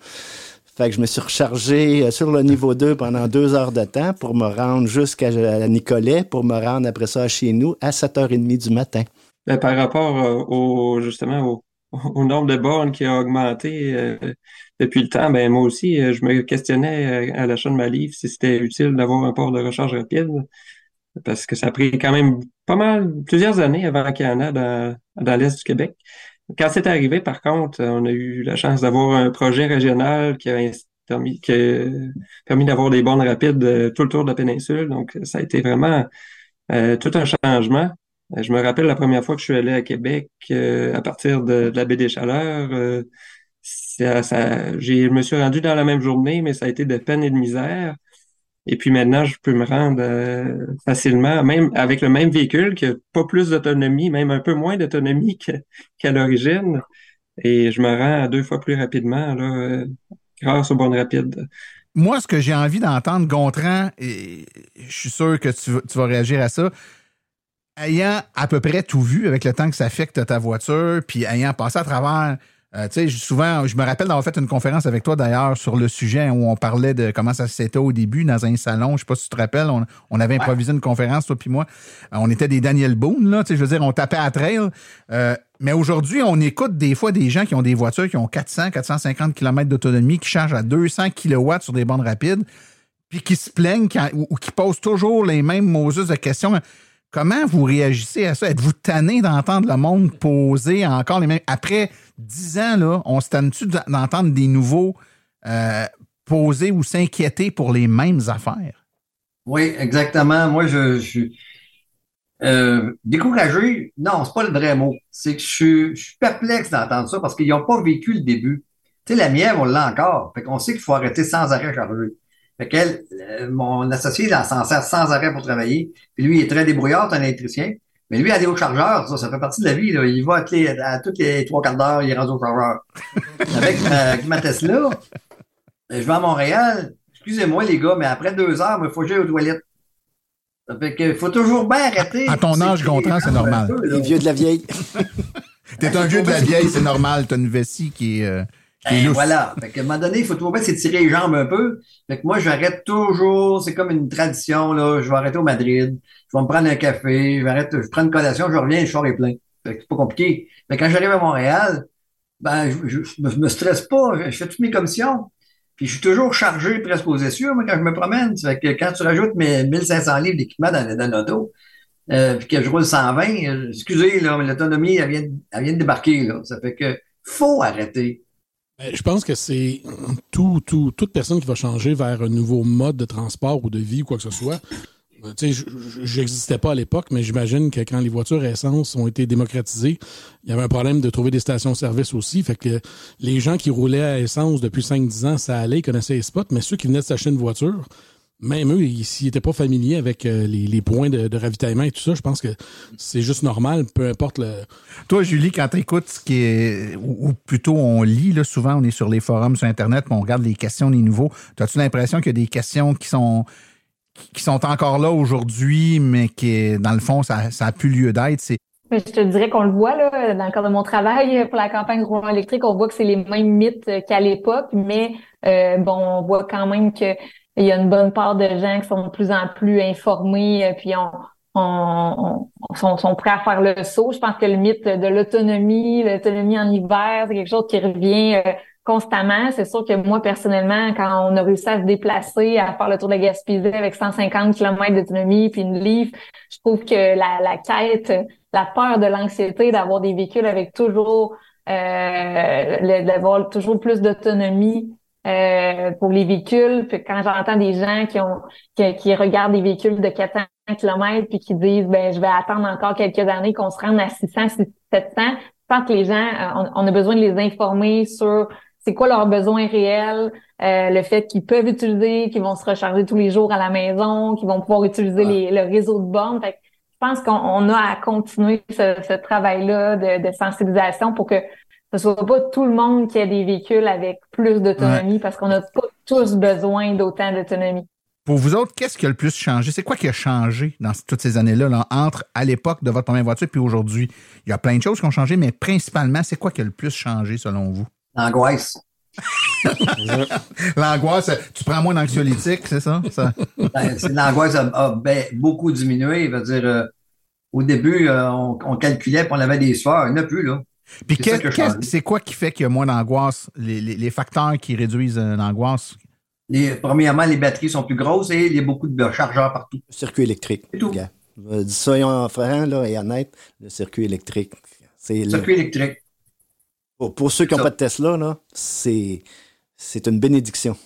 Fait que je me suis rechargé euh, sur le niveau 2 pendant deux heures de temps pour me rendre jusqu'à Nicolet, pour me rendre après ça chez nous à 7h30 du matin. Ben, par rapport euh, au, justement au nombre de bornes qui a augmenté euh, depuis le temps, ben moi aussi, euh, je me questionnais à l'achat de ma livre si c'était utile d'avoir un port de recharge rapide, parce que ça a pris quand même pas mal, plusieurs années avant qu'il y en ait dans, dans l'Est du Québec. Quand c'est arrivé, par contre, on a eu la chance d'avoir un projet régional qui a permis, permis d'avoir des bornes rapides tout le tour de la péninsule. Donc, ça a été vraiment tout un changement. Euh, je me rappelle la première fois que je suis allé à Québec euh, à partir de, la baie des Chaleurs. Euh, ça, je me suis rendu dans la même journée, mais ça a été de peine et de misère. Et puis maintenant, je peux me rendre facilement, même avec le même véhicule, qui n'a pas plus d'autonomie, même un peu moins d'autonomie qu'à l'origine. Et je me rends deux fois plus rapidement là, grâce aux bornes rapides. Moi, ce que j'ai envie d'entendre, Gontran, et je suis sûr que tu vas réagir à ça, ayant à peu près tout vu avec le temps que ça affecte ta voiture, puis ayant passé à travers, euh, tu sais, souvent, je me rappelle d'avoir fait une conférence avec toi d'ailleurs sur le sujet où on parlait de comment ça s'était au début dans un salon. Je sais pas si tu te rappelles, on, avait improvisé une conférence, toi puis moi. Euh, on était des Daniel Boone, là, tu sais, je veux dire, on tapait à trail. Euh, mais aujourd'hui, on écoute des fois des gens qui ont des voitures qui ont 400, 450 km d'autonomie, qui chargent à 200 kW sur des bandes rapides, puis qui se plaignent ou, qui posent toujours les mêmes Moses de questions. Comment vous réagissez à ça? Êtes-vous tanné d'entendre le monde poser encore les mêmes. Après dix ans, là, on se tanne-tu d'entendre des nouveaux euh, poser ou s'inquiéter pour les mêmes affaires? Oui, exactement. Moi, je, suis euh, découragé. Non, c'est pas le vrai mot. C'est que je, suis perplexe d'entendre ça parce qu'ils n'ont pas vécu le début. Tu sais, la mienne, on l'a encore. Fait qu'on sait qu'il faut arrêter sans arrêt charger. Fait qu'elle, euh, mon associé, il s'en sert sans arrêt pour travailler. Puis lui, il est très débrouillard, c'est un électricien. Mais lui, aller au chargeur, ça, ça fait partie de la vie. Là. Il va à, les, à toutes les trois quarts d'heure, il est rendu au chargeur. avec, euh, ma Tesla, je vais à Montréal. Excusez-moi, les gars, mais après deux heures, il faut que j'aille aux toilettes. Ça fait qu'il faut toujours bien arrêter. À ton âge, Gontran, c'est normal. les vieux de la vieille. T'es un vieux de la vieille, c'est normal. T'as une vessie qui est. Euh, et voilà. Fait qu'à un moment donné, il faut trouver s'étirer les jambes un peu. Fait que moi, j'arrête toujours. C'est comme une tradition, là. Je vais arrêter au Madrid. Je vais me prendre un café. Je, arrête, je prends une collation, je reviens, je sors les plein. Fait que c'est pas compliqué. Mais quand j'arrive à Montréal, ben, je, je, me, stresse pas. Je fais toutes mes commissions. Puis je suis toujours chargé presque aux essieux, moi, quand je me promène. Fait que quand tu rajoutes mes 1500 livres d'équipement dans, dans l'auto, euh, puis que je roule 120, euh, excusez, là, mais l'autonomie, elle vient, elle vient de débarquer, là. Ça fait que faut arrêter. Ben, je pense que c'est tout, tout, toute personne qui va changer vers un nouveau mode de transport ou de vie ou quoi que ce soit. Euh, tu sais, j'existais pas à l'époque, mais j'imagine que quand les voitures à essence ont été démocratisées, il y avait un problème de trouver des stations-service aussi. Fait que les gens qui roulaient à essence depuis 5-10 ans, ça allait, ils connaissaient les spots, mais ceux qui venaient de s'acheter une voiture, même eux, s'ils n'étaient pas familiers avec euh, les, points de, ravitaillement et tout ça, je pense que c'est juste normal, peu importe le. Toi, Julie, quand tu écoutes ce qui est. Ou, plutôt on lit, là, souvent on est sur les forums sur Internet, on regarde les questions des nouveaux. As-tu l'impression qu'il y a des questions qui sont qui sont encore là aujourd'hui, mais qui, dans le fond, ça, ça a plus lieu d'être? C'est je te dirais qu'on le voit là, dans le cadre de mon travail pour la campagne roulant électrique, on voit que c'est les mêmes mythes qu'à l'époque, mais euh, bon, on voit quand même que il y a une bonne part de gens qui sont de plus en plus informés, euh, puis on, on, sont, sont, prêts à faire le saut. Je pense que le mythe de l'autonomie, l'autonomie en hiver, c'est quelque chose qui revient euh, constamment. C'est sûr que moi, personnellement, quand on a réussi à se déplacer, à faire le tour de Gaspésie avec 150 km d'autonomie puis une livre, je trouve que la, la quête, la peur de l'anxiété d'avoir des véhicules avec toujours euh, d'avoir toujours plus d'autonomie euh, pour les véhicules. Puis quand j'entends des gens qui ont qui, regardent des véhicules de 400 km puis qui disent ben je vais attendre encore quelques années qu'on se rende à 600, 700, je pense que les gens, euh, on, a besoin de les informer sur c'est quoi leurs besoins réels, euh, le fait qu'ils peuvent utiliser, qu'ils vont se recharger tous les jours à la maison, qu'ils vont pouvoir utiliser les, le réseau de bornes. Fait je pense qu'on a à continuer ce, ce travail-là de, de sensibilisation pour que ce soit pas tout le monde qui a des véhicules avec plus d'autonomie parce qu'on n'a pas tous besoin d'autant d'autonomie. Pour vous autres, qu'est-ce qui a le plus changé? C'est quoi qui a changé dans toutes ces années-là, entre à l'époque de votre première voiture puis aujourd'hui? Il y a plein de choses qui ont changé, mais principalement, c'est quoi qui a le plus changé selon vous? L'angoisse. l'angoisse, tu prends moins d'anxiolytiques, c'est ça? Ben, l'angoisse a, ben, beaucoup diminué. dire, euh, au début, euh, on, calculait, puis on avait des sueurs. Il n'y en a plus, là. Puis c'est quoi qui fait qu'il y a moins d'angoisse? Les, facteurs qui réduisent euh, l'angoisse? premièrement, les batteries sont plus grosses et il y a beaucoup de chargeurs partout. Le circuit électrique. C'est tout. Euh, soyons francs là, et honnêtes, le circuit électrique. C'est circuit électrique. Pour, ceux qui n'ont pas de Tesla, là, c'est, c'est une bénédiction.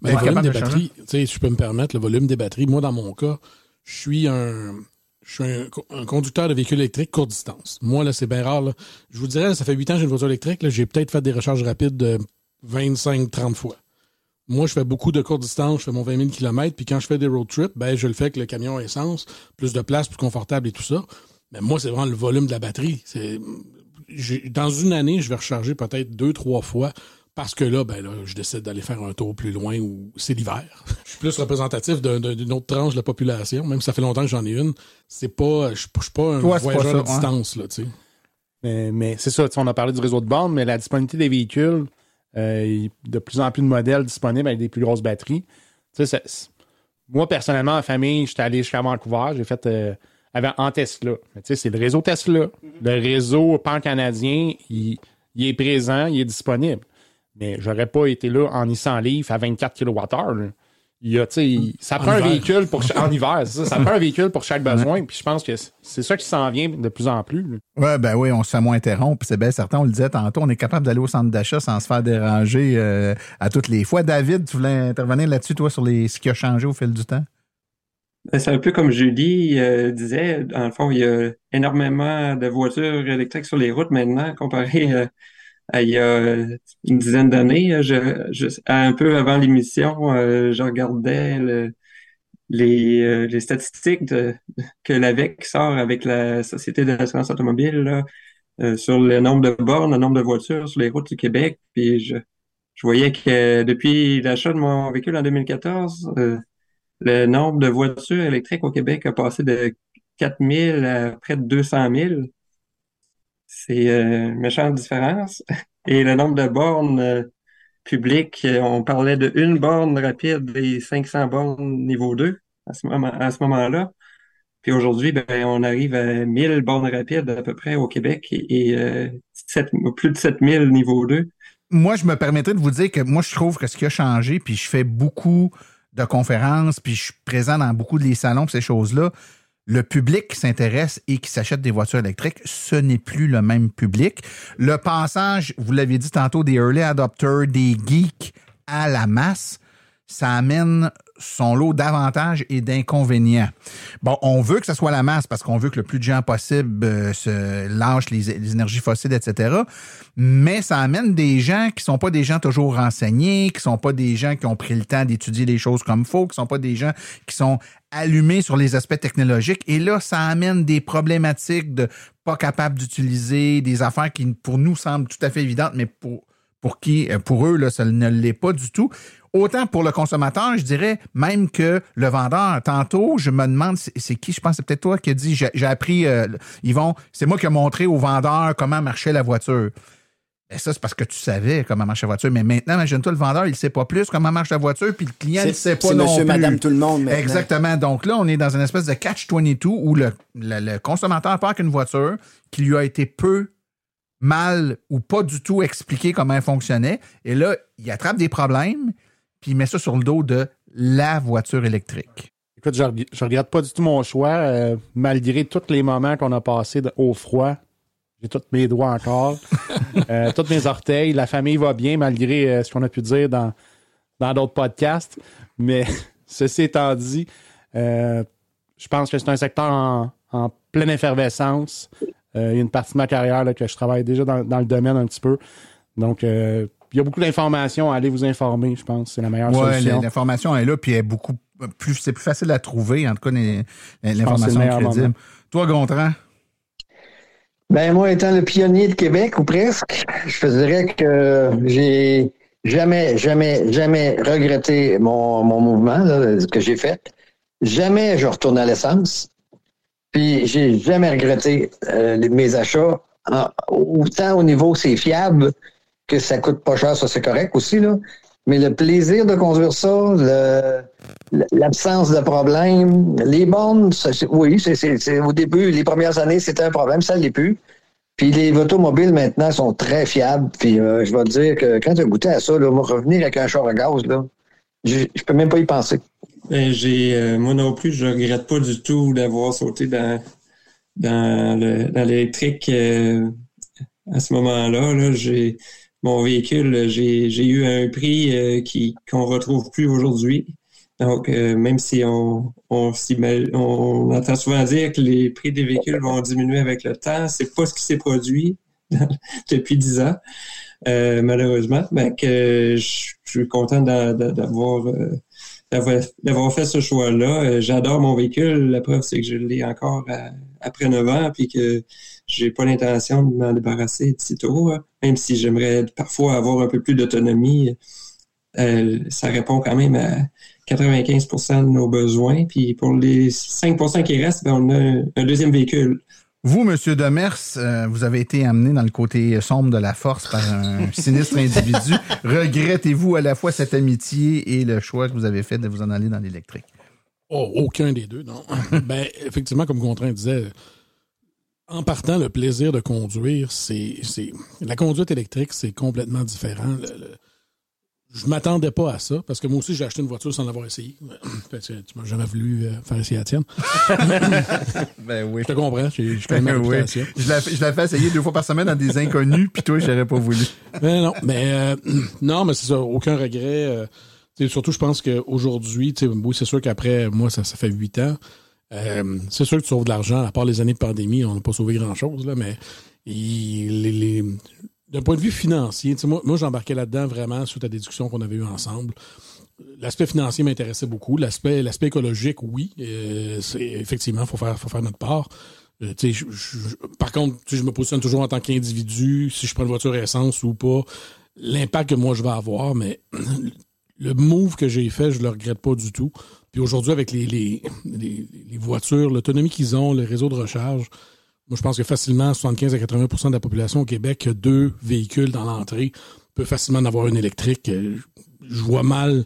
Mais le volume des batteries, si je peux me permettre, le volume des batteries, moi, dans mon cas, je suis un, je suis un, conducteur de véhicule électrique courte distance. Moi, là, c'est bien rare. Je vous dirais, ça fait 8 ans que j'ai une voiture électrique. J'ai peut-être fait des recharges rapides de 25-30 fois. Moi, je fais beaucoup de courte distance, je fais mon 20 000 km, puis quand je fais des road trips, ben, je le fais avec le camion essence, plus de place, plus confortable et tout ça. Mais moi, c'est vraiment le volume de la batterie. Dans une année, je vais recharger peut-être deux, trois fois parce que là, ben là, je décide d'aller faire un tour plus loin où c'est l'hiver. je suis plus représentatif d'une autre tranche de la population, même si ça fait longtemps que j'en ai une. C'est pas, je, suis pas un voyageur à distance, là, tu sais. Mais, mais c'est ça, on a parlé du réseau de bornes, mais la disponibilité des véhicules, euh, de plus en plus de modèles disponibles avec des plus grosses batteries. Tu sais, moi, personnellement, en famille, j'étais allé jusqu'à Vancouver, j'ai fait euh, en Tesla. Tu sais, c'est le réseau Tesla. Le réseau pan-canadien, il, il, est présent, il est disponible. Mais j'aurais pas été là en Nissan Leaf à 24 kWh. Il y a, ça prend un véhicule pour en hiver, ça, ça prend un véhicule pour chaque besoin. Puis je pense que c'est ça qui s'en vient de plus en plus. Ouais, ben oui, on se fait moins interrompre. C'est bien certain, on le disait tantôt, on est capable d'aller au centre d'achat sans se faire déranger euh, à toutes les fois. David, tu voulais intervenir là-dessus, toi, sur les, ce qui a changé au fil du temps? Ben, c'est un peu comme Julie euh, disait, dans le fond, il y a énormément de voitures électriques sur les routes maintenant comparé euh, à il y a une dizaine d'années. Je, un peu avant l'émission, euh, je regardais les, les, statistiques que l'AVEC sort avec la Société de l'assurance automobile sur le nombre de bornes, le nombre de voitures sur les routes du Québec. Puis je, je voyais que depuis l'achat de mon véhicule en 2014, le nombre de voitures électriques au Québec a passé de 4 000 à près de 200 000. C'est euh, une méchante différence. Et le nombre de bornes euh, publiques, euh, on parlait de une borne rapide et 500 bornes niveau 2 à ce moment-là. Puis aujourd'hui, ben, on arrive à 1000 bornes rapides à peu près au Québec et, plus de 7000 niveau 2. Moi, je me permettrais de vous dire que moi, je trouve que ce qui a changé, puis je fais beaucoup de conférences, puis je suis présent dans beaucoup de les salons, ces choses-là, le public qui s'intéresse et qui s'achète des voitures électriques, ce n'est plus le même public. Le passage, vous l'avez dit tantôt, des early adopters, des geeks à la masse, ça amène son lot d'avantages et d'inconvénients. Bon, on veut que ce soit la masse parce qu'on veut que le plus de gens possible euh, se lâchent les, énergies fossiles, etc. Mais ça amène des gens qui sont pas des gens toujours renseignés, qui sont pas des gens qui ont pris le temps d'étudier les choses comme faut, qui sont pas des gens qui sont allumés sur les aspects technologiques. Et là, ça amène des problématiques de pas capables d'utiliser des affaires qui, pour nous, semblent tout à fait évidentes, mais pour pour qui, euh, pour eux, là, ça ne l'est pas du tout. Autant pour le consommateur, je dirais même que le vendeur. Tantôt, je me demande, c'est qui, je pense, c'est peut-être toi qui a dit, j'ai appris, euh, Yvon, c'est moi qui ai montré au vendeur comment marchait la voiture. Et ben, ça, c'est parce que tu savais comment marche la voiture. Mais maintenant, imagine-toi, le vendeur, il ne sait pas plus comment marche la voiture, puis le client ne sait pas non monsieur, madame, tout le monde. Maintenant. Exactement. Donc là, on est dans une espèce de catch-22 où le, le, consommateur part qu'une voiture qui lui a été peu mal ou pas du tout expliqué comment elle fonctionnait. Et là, il attrape des problèmes, puis il met ça sur le dos de la voiture électrique. Écoute, je, ne regrette pas du tout mon choix, euh, malgré tous les moments qu'on a passés au froid. J'ai tous mes doigts encore, euh, tous mes orteils. La famille va bien, malgré euh, ce qu'on a pu dire dans dans d'autres podcasts. Mais ceci étant dit, je pense que c'est un secteur en, en pleine effervescence. Il y a une partie de ma carrière là, que je travaille déjà dans, le domaine un petit peu. Donc, il y a beaucoup d'informations. Allez vous informer, je pense. C'est la meilleure solution. Oui, l'information est là, puis elle est beaucoup plus, c'est plus facile à trouver, en tout cas, l'information crédible. Toi, Gontran? Ben, moi, étant le pionnier de Québec, ou presque, je dirais que j'ai jamais, jamais, jamais regretté mon, mon mouvement, ce que j'ai fait. Jamais je retourne à l'essence. Puis j'ai jamais regretté euh, mes achats. autant au niveau c'est fiable que ça coûte pas cher, ça c'est correct aussi là. Mais le plaisir de conduire ça, l'absence de problème, les bornes, oui, c'est au début, les premières années, c'était un problème, ça l'est plus. Puis les automobiles maintenant sont très fiables. Puis euh, je vais te dire que quand tu as goûté à ça, là, revenir avec un char à gaz, là, je, je peux même pas y penser. Ben, j'ai, euh, moi non plus, je regrette pas du tout d'avoir sauté dans, dans l'électrique euh, à ce moment-là. Là, j'ai mon véhicule, j'ai, eu un prix euh, qui qu'on retrouve plus aujourd'hui. Donc, même si on, on, on entend souvent dire que les prix des véhicules vont diminuer avec le temps, c'est pas ce qui s'est produit depuis dix ans, malheureusement. Mais que je, suis content d'avoir d'avoir fait ce choix-là. Euh, j'adore mon véhicule. La preuve, c'est que je l'ai encore après 9 ans, puis que j'ai pas l'intention de m'en débarrasser de tôt. Hein. Même si j'aimerais parfois avoir un peu plus d'autonomie, euh, ça répond quand même à 95% de nos besoins. Puis pour les 5% qui restent, ben, on a un deuxième véhicule. Vous, Monsieur Demers, euh, vous avez été amené dans le côté sombre de la force par un sinistre individu. Regrettez-vous à la fois cette amitié et le choix que vous avez fait de vous en aller dans l'électrique? Oh, aucun des deux, non. ben, effectivement, comme Contraint disait, en partant, le plaisir de conduire, c'est. La conduite électrique, c'est complètement différent je m'attendais pas à ça, parce que moi aussi, j'ai acheté une voiture sans l'avoir essayé. tu m'as jamais voulu euh, faire essayer la tienne. ben oui. Je te comprends, je quand même oui. Je la, je la fais essayer deux fois par semaine dans des inconnus, puis toi, j'aurais pas voulu. Ben non, mais euh, non, mais c'est ça, aucun regret. Euh, surtout, je pense qu'aujourd'hui, oui, c'est sûr qu'après, moi, ça, ça fait huit ans. C'est sûr que tu sauves de l'argent, à part les années de pandémie, on n'a pas sauvé grand-chose, là, mais d'un point de vue financier, moi, j'embarquais là-dedans vraiment à des discussions qu'on avait eues ensemble. L'aspect financier m'intéressait beaucoup. L'aspect, l'aspect écologique, oui. Euh, effectivement, il faut faire, faut faire notre part. Euh, par contre, je me positionne toujours en tant qu'individu, si je prends une voiture essence ou pas, l'impact que moi je vais avoir, mais le move que j'ai fait, je le regrette pas du tout. Puis aujourd'hui, avec les, les, les voitures, l'autonomie qu'ils ont, le réseau de recharge, moi, je pense que facilement 75 à 80% de la population au Québec a deux véhicules dans l'entrée, peut facilement en avoir une électrique. Euh, je vois mal,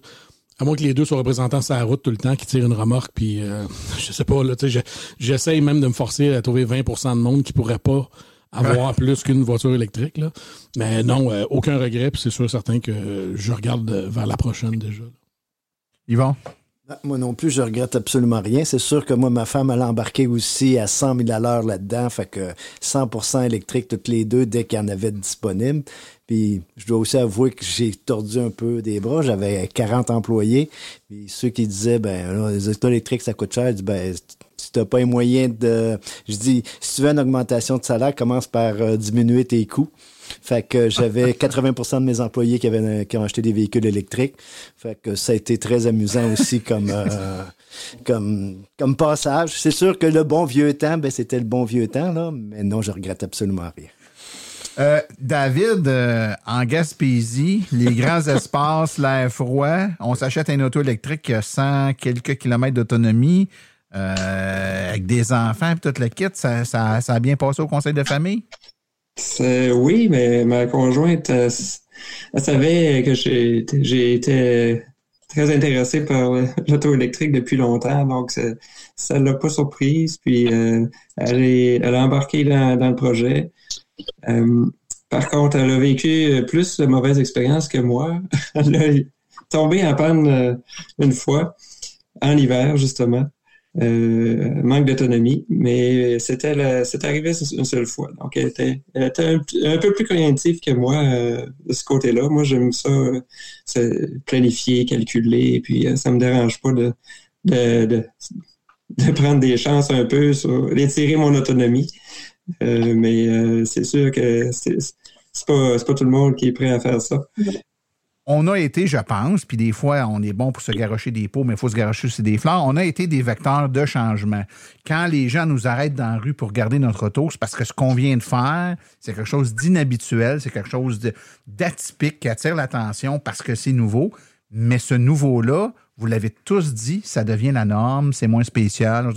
à moins que les deux soient représentants sur la route tout le temps, qui tirent une remorque, puis euh, je sais pas, là, tu sais, j'essaye même de me forcer à trouver 20% de monde qui pourrait pas avoir plus qu'une voiture électrique. Là. Mais non, euh, aucun regret, puis c'est sûr certain que je regarde vers la prochaine déjà. Yvan? Ah, moi non plus, je regrette absolument rien. C'est sûr que moi, ma femme, elle a embarqué aussi à 100 000 à l'heure là-dedans. Fait que 100% électrique toutes les deux dès qu'il y en avait disponible. Puis je dois aussi avouer que j'ai tordu un peu des bras. J'avais 40 employés. Puis ceux qui disaient, ben les autos électriques, ça coûte cher, je dis, ben si t'as pas un moyen de... Je dis, si tu veux une augmentation de salaire, commence par euh, diminuer tes coûts. Fait que j'avais 80% de mes employés qui, avaient, qui ont acheté des véhicules électriques. Fait que ça a été très amusant aussi comme, euh, comme, comme passage. C'est sûr que le bon vieux temps, ben, c'était le bon vieux temps, là, mais non, je regrette absolument rien. Euh, David, euh, en Gaspésie, les grands espaces, l'air froid, on s'achète un auto électrique qui a 100 quelques kilomètres d'autonomie, avec des enfants et tout le kit, ça, ça, ça a bien passé au conseil de famille? Oui, mais ma conjointe, elle, savait que j'ai été très intéressé par l'auto électrique depuis longtemps, donc ça ne l'a pas surprise. Puis euh, elle, est, elle a embarqué dans, le projet. Euh, par contre, elle a vécu plus de mauvaises expériences que moi. elle a tombé en panne euh, une fois, en hiver, justement. Euh, manque d'autonomie, mais c'était c'est arrivé une seule fois. Donc, elle était, un, peu plus cognitive que moi euh, de ce côté-là. Moi, j'aime ça, planifier, calculer, et puis euh, ça me dérange pas de, de, prendre des chances un peu d'étirer mon autonomie. Mais c'est sûr que c'est pas, pas tout le monde qui est prêt à faire ça on a été, je pense, puis des fois, on est bon pour se garocher des pots, mais il faut se garocher aussi des fleurs. On a été des vecteurs de changement. Quand les gens nous arrêtent dans la rue pour garder notre auto, c'est parce que ce qu'on vient de faire, c'est quelque chose d'inhabituel, c'est quelque chose d'atypique qui attire l'attention parce que c'est nouveau. Mais ce nouveau-là, vous l'avez tous dit, ça devient la norme, c'est moins spécial.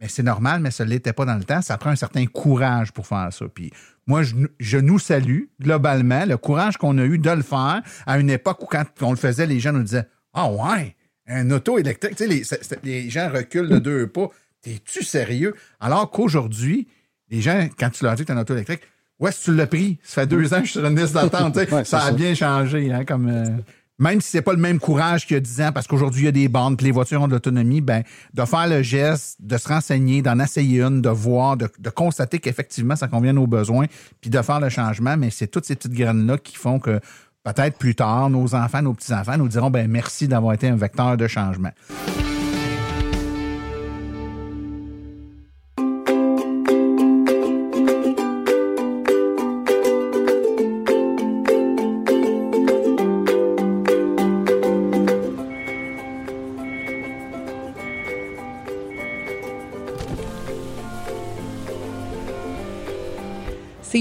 Mais c'est normal, mais ça ne l'était pas dans le temps. Ça prend un certain courage pour faire ça. Puis moi, je, nous salue globalement le courage qu'on a eu de le faire à une époque où, quand on le faisait, les gens nous disaient Ah ouais, un auto électrique. Tu sais, les, les gens reculent de deux pas. T'es-tu sérieux? Alors qu'aujourd'hui, Les gens, quand tu leur dis que tu un auto électrique, ouais, si tu l'as pris, ça fait deux ans que je suis sur une liste d'attente. ça a bien changé. Hein, comme, euh, même si c'est pas le même courage qu'il y a 10 ans, parce qu'aujourd'hui, il y a des bandes, puis les voitures ont de l'autonomie, ben, de faire le geste, de se renseigner, d'en essayer une, de voir, de, constater qu'effectivement, ça convient aux besoins, puis de faire le changement. Mais c'est toutes ces petites graines-là qui font que peut-être plus tard, nos enfants, nos petits-enfants nous diront, ben, merci d'avoir été un vecteur de changement.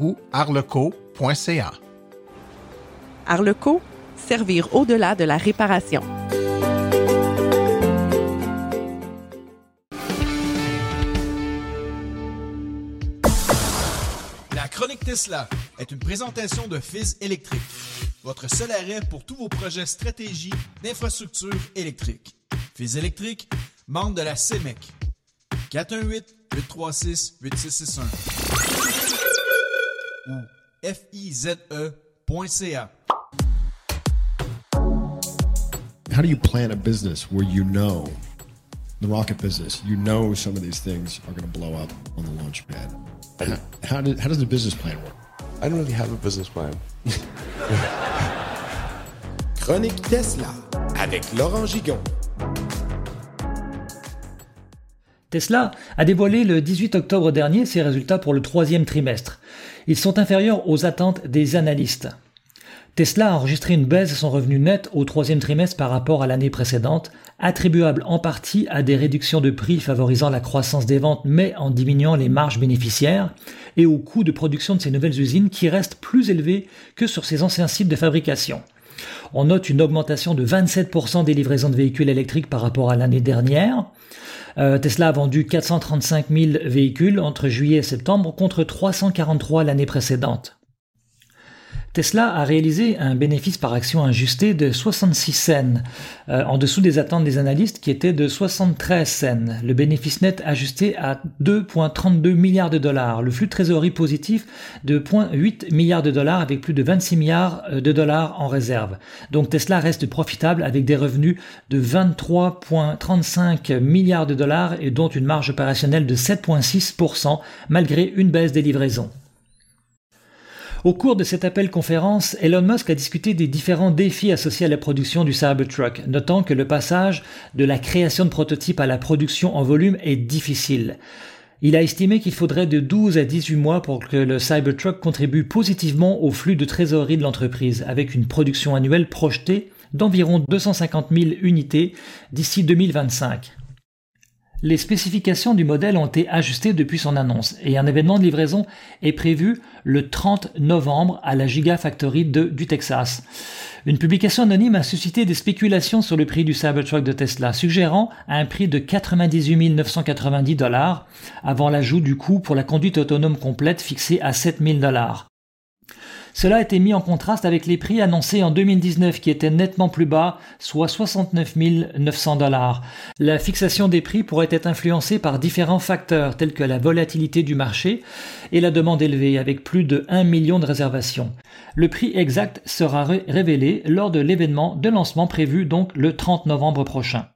ou arleco.ca. Arleco, servir au-delà de la réparation. La chronique Tesla est une présentation de Fizz électrique, votre seul arrêt pour tous vos projets stratégie d'infrastructure électrique. Fizz électrique, membre de la CEMEC. 418 836 8661 ou fize.ca. How do you plan a business where you know the rocket business, you know some of these things are going to blow up on the launch pad? How, how, did, how does the business plan work? I don't really have a business plan. Chronique Tesla avec Laurent Gigon. Tesla a dévoilé le 18 octobre dernier ses résultats pour le troisième trimestre. Ils sont inférieurs aux attentes des analystes. Tesla a enregistré une baisse de son revenu net au troisième trimestre par rapport à l'année précédente, attribuable en partie à des réductions de prix favorisant la croissance des ventes mais en diminuant les marges bénéficiaires, et au coût de production de ces nouvelles usines qui restent plus élevés que sur ses anciens sites de fabrication. On note une augmentation de 27% des livraisons de véhicules électriques par rapport à l'année dernière. Euh, Tesla a vendu 435 000 véhicules entre juillet et septembre contre 343 l'année précédente. Tesla a réalisé un bénéfice par action ajusté de 66 cents, euh, en dessous des attentes des analystes qui étaient de 73 cents. Le bénéfice net ajusté à 2,32 milliards de dollars. Le flux de trésorerie positif de 0,8 milliards de dollars avec plus de 26 milliards euh, de dollars en réserve. Donc Tesla reste profitable avec des revenus de 23,35 milliards de dollars et dont une marge opérationnelle de 7,6% malgré une baisse des livraisons. Au cours de cet appel conférence, Elon Musk a discuté des différents défis associés à la production du Cybertruck, notant que le passage de la création de prototypes à la production en volume est difficile. Il a estimé qu'il faudrait de 12 à 18 mois pour que le Cybertruck contribue positivement au flux de trésorerie de l'entreprise, avec une production annuelle projetée d'environ 250 000 unités d'ici 2025. Les spécifications du modèle ont été ajustées depuis son annonce et un événement de livraison est prévu le 30 novembre à la Gigafactory de, du Texas. Une publication anonyme a suscité des spéculations sur le prix du Cybertruck de Tesla, suggérant un prix de 98 990 dollars avant l'ajout du coût pour la conduite autonome complète fixé à 7 000 dollars. Cela a été mis en contraste avec les prix annoncés en 2019 qui étaient nettement plus bas, soit 69 900 dollars. La fixation des prix pourrait être influencée par différents facteurs tels que la volatilité du marché et la demande élevée avec plus de 1 million de réservations. Le prix exact sera révélé lors de l'événement de lancement prévu donc le 30 novembre prochain.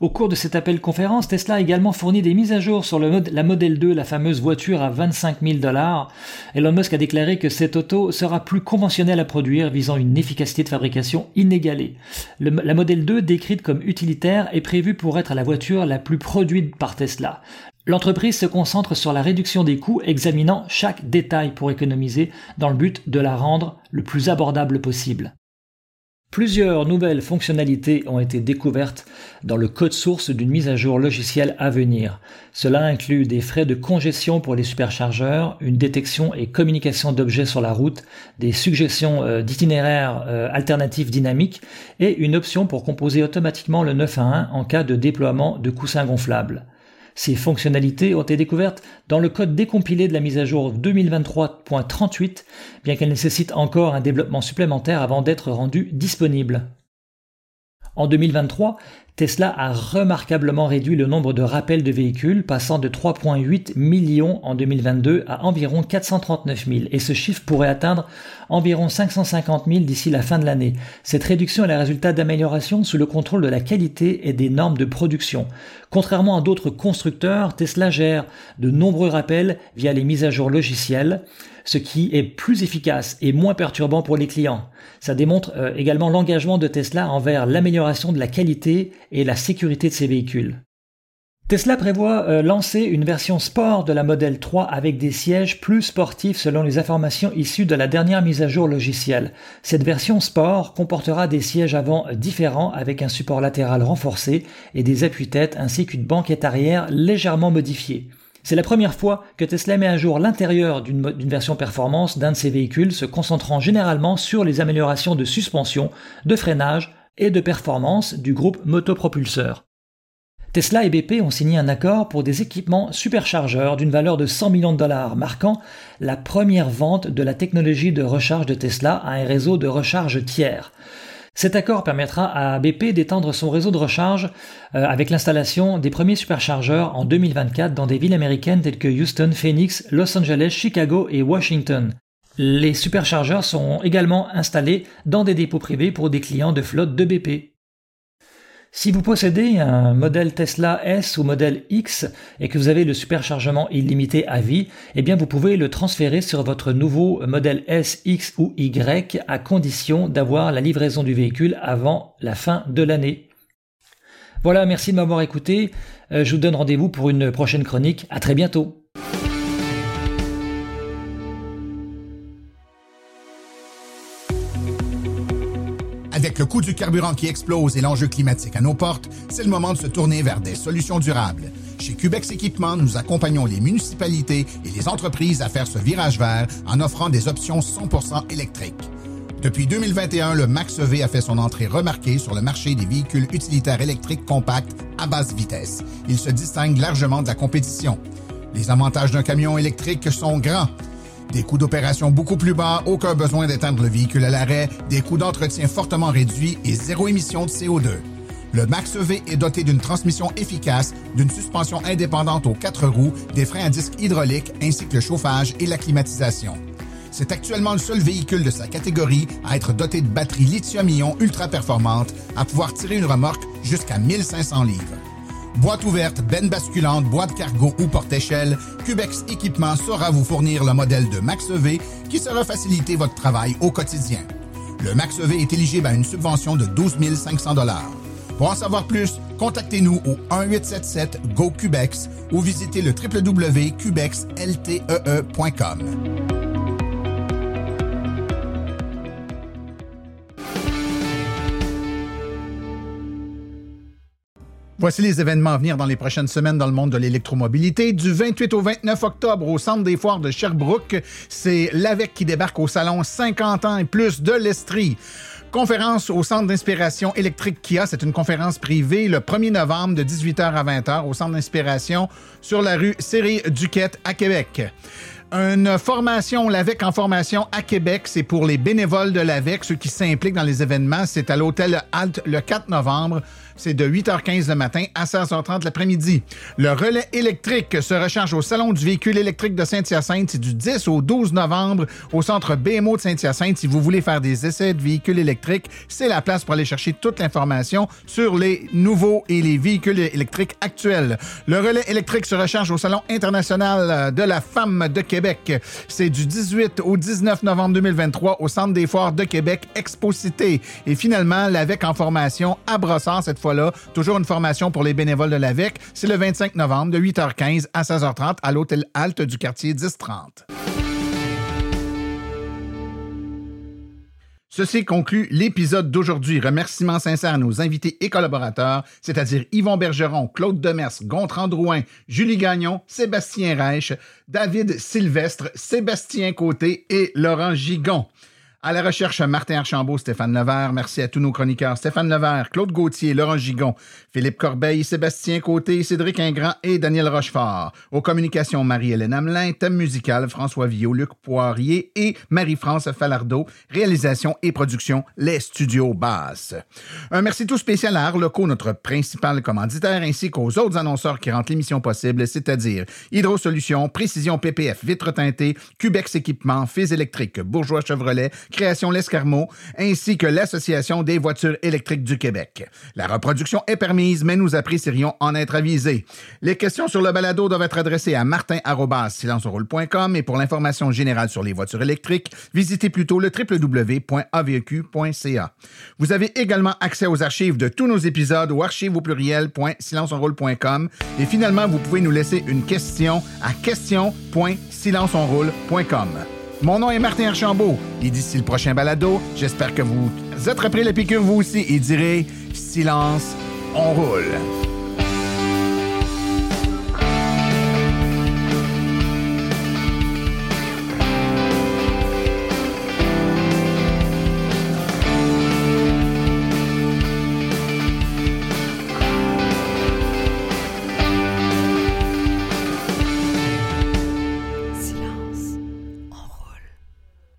Au cours de cet appel conférence, Tesla a également fourni des mises à jour sur la Model 2, la fameuse voiture à 25 000 dollars. Elon Musk a déclaré que cette auto sera plus conventionnelle à produire, visant une efficacité de fabrication inégalée. la Model 2, décrite comme utilitaire, est prévue pour être la voiture la plus produite par Tesla. L'entreprise se concentre sur la réduction des coûts, examinant chaque détail pour économiser, dans le but de la rendre le plus abordable possible. Plusieurs nouvelles fonctionnalités ont été découvertes dans le code source d'une mise à jour logicielle à venir. Cela inclut des frais de congestion pour les superchargeurs, une détection et communication d'objets sur la route, des suggestions euh, d'itinéraires euh, alternatifs dynamiques et une option pour composer automatiquement le 9 à 1 en cas de déploiement de coussins gonflables. Ces fonctionnalités ont été découvertes dans le code décompilé de la mise à jour 2023.38, bien qu'elles nécessitent encore un développement supplémentaire avant d'être rendues disponibles. En 2023, Tesla a remarquablement réduit le nombre de rappels de véhicules, passant de 3,8 millions en 2022 à environ 439 000, et ce chiffre pourrait atteindre environ 550 000 d'ici la fin de l'année. Cette réduction est le résultat d'améliorations sous le contrôle de la qualité et des normes de production. Contrairement à d'autres constructeurs, Tesla gère de nombreux rappels via les mises à jour logicielles, ce qui est plus efficace et moins perturbant pour les clients. Ça démontre euh, également l'engagement de Tesla envers l'amélioration de la qualité et la sécurité de ses véhicules. Tesla prévoit euh, lancer une version sport de la Model 3 avec des sièges plus sportifs selon les informations issues de la dernière mise à jour logicielle. Cette version sport comportera des sièges avant différents avec un support latéral renforcé et des appuis-têtes ainsi qu'une banquette arrière légèrement modifiée. C'est la première fois que Tesla met à jour l'intérieur d'une version performance d'un de ses véhicules, se concentrant généralement sur les améliorations de suspension, de freinage et de performance du groupe motopropulseur. Tesla et BP ont signé un accord pour des équipements superchargeurs d'une valeur de 100 millions de dollars, marquant la première vente de la technologie de recharge de Tesla à un réseau de recharge tiers. Cet accord permettra à BP d'étendre son réseau de recharge euh, avec l'installation des premiers superchargeurs en 2024 dans des villes américaines telles que Houston, Phoenix, Los Angeles, Chicago et Washington. Les superchargeurs seront également installés dans des dépôts privés pour des clients de flotte de BP. Si vous possédez un modèle Tesla S ou modèle X et que vous avez le superchargement illimité à vie, eh bien vous pouvez le transférer sur votre nouveau modèle S, X ou Y à condition d'avoir la livraison du véhicule avant la fin de l'année. Voilà, merci de m'avoir écouté. Euh, je vous donne rendez-vous pour une prochaine chronique. À très bientôt. Avec le coût du carburant qui explose et l'enjeu climatique à nos portes, c'est le moment de se tourner vers des solutions durables. Chez Cubex Équipement, nous accompagnons les municipalités et les entreprises à faire ce virage vert en offrant des options 100% électriques. Depuis 2021, le Max-EV a fait son entrée remarquée sur le marché des véhicules utilitaires électriques compacts à basse vitesse. Il se distingue largement de la compétition. Les avantages d'un camion électrique sont grands. Des coûts d'opération beaucoup plus bas, aucun besoin d'éteindre le véhicule à l'arrêt, des coûts d'entretien fortement réduits et zéro émission de CO2. Le Max EV est doté d'une transmission efficace, d'une suspension indépendante aux quatre roues, des freins à disque hydrauliques ainsi que le chauffage et la climatisation. C'est actuellement le seul véhicule de sa catégorie à être doté de batteries lithium-ion ultra performantes à pouvoir tirer une remorque jusqu'à 1500 livres. Boîte ouverte, benne basculante, boîte cargo ou porte-échelle, Cubex Équipement saura vous fournir le modèle de Max EV qui sera faciliter votre travail au quotidien. Le Max EV est éligible à une subvention de 12 500 Pour en savoir plus, contactez-nous au 1-877-GO-CUBEX ou visitez le www.cubexltee.com. Voici les événements à venir dans les prochaines semaines dans le monde de l'électromobilité. Du 28 au 29 octobre, au Centre des foires de Sherbrooke, c'est l'AVEC qui débarque au salon 50 ans et plus de l'Estrie. Conférence au Centre d'inspiration électrique Kia. C'est une conférence privée le 1er novembre de 18h à 20h au Centre d'inspiration sur la rue Série Duquette à Québec. Une formation, l'AVEC en formation à Québec, c'est pour les bénévoles de l'AVEC, ceux qui s'impliquent dans les événements. C'est à l'hôtel Alt le 4 novembre. C'est de 8h15 le matin à 16h30 l'après-midi. Le relais électrique se recharge au Salon du véhicule électrique de Saint-Hyacinthe. Du 10 au 12 novembre au centre BMO de Saint-Hyacinthe. Si vous voulez faire des essais de véhicules électriques, c'est la place pour aller chercher toute l'information sur les nouveaux et les véhicules électriques actuels. Le relais électrique se recharge au Salon international de la femme de Québec. C'est du 18 au 19 novembre 2023 au Centre des foires de Québec, Exposité. Et finalement, l'AVEC en formation à Brossard cette Toujours une formation pour les bénévoles de l'AVEC. C'est le 25 novembre de 8h15 à 16h30 à l'hôtel Halte du quartier 1030. Ceci conclut l'épisode d'aujourd'hui. Remerciements sincères à nos invités et collaborateurs, c'est-à-dire Yvon Bergeron, Claude Demers, Gontran Drouin, Julie Gagnon, Sébastien Reich, David Sylvestre, Sébastien Côté et Laurent Gigon. À la recherche, Martin Archambault, Stéphane Levert. Merci à tous nos chroniqueurs. Stéphane Levert, Claude Gauthier, Laurent Gigon, Philippe Corbeil, Sébastien Côté, Cédric Ingrand et Daniel Rochefort. Aux communications, Marie-Hélène Hamelin. Thème musical, François Villot, Luc Poirier et Marie-France Falardeau. Réalisation et production, Les Studios Basses. Un merci tout spécial à Arleco, notre principal commanditaire, ainsi qu'aux autres annonceurs qui rendent l'émission possible, c'est-à-dire Hydro Solutions, Précision PPF, Vitre teintée, Cubex Équipement, Fils électrique, Bourgeois Chevrolet, Création L'Escarmot, ainsi que l'Association des voitures électriques du Québec. La reproduction est permise, mais nous apprécierions en être avisés. Les questions sur le balado doivent être adressées à martin.silenceroule.com et pour l'information générale sur les voitures électriques, visitez plutôt le www.aveq.ca. Vous avez également accès aux archives de tous nos épisodes au archive au pluriel.silenceonroule.com et finalement, vous pouvez nous laisser une question à question.silenceonroule.com. Mon nom est Martin Archambault. Et d'ici le prochain balado, j'espère que vous êtes repris la piqûre vous aussi et direz silence, on roule.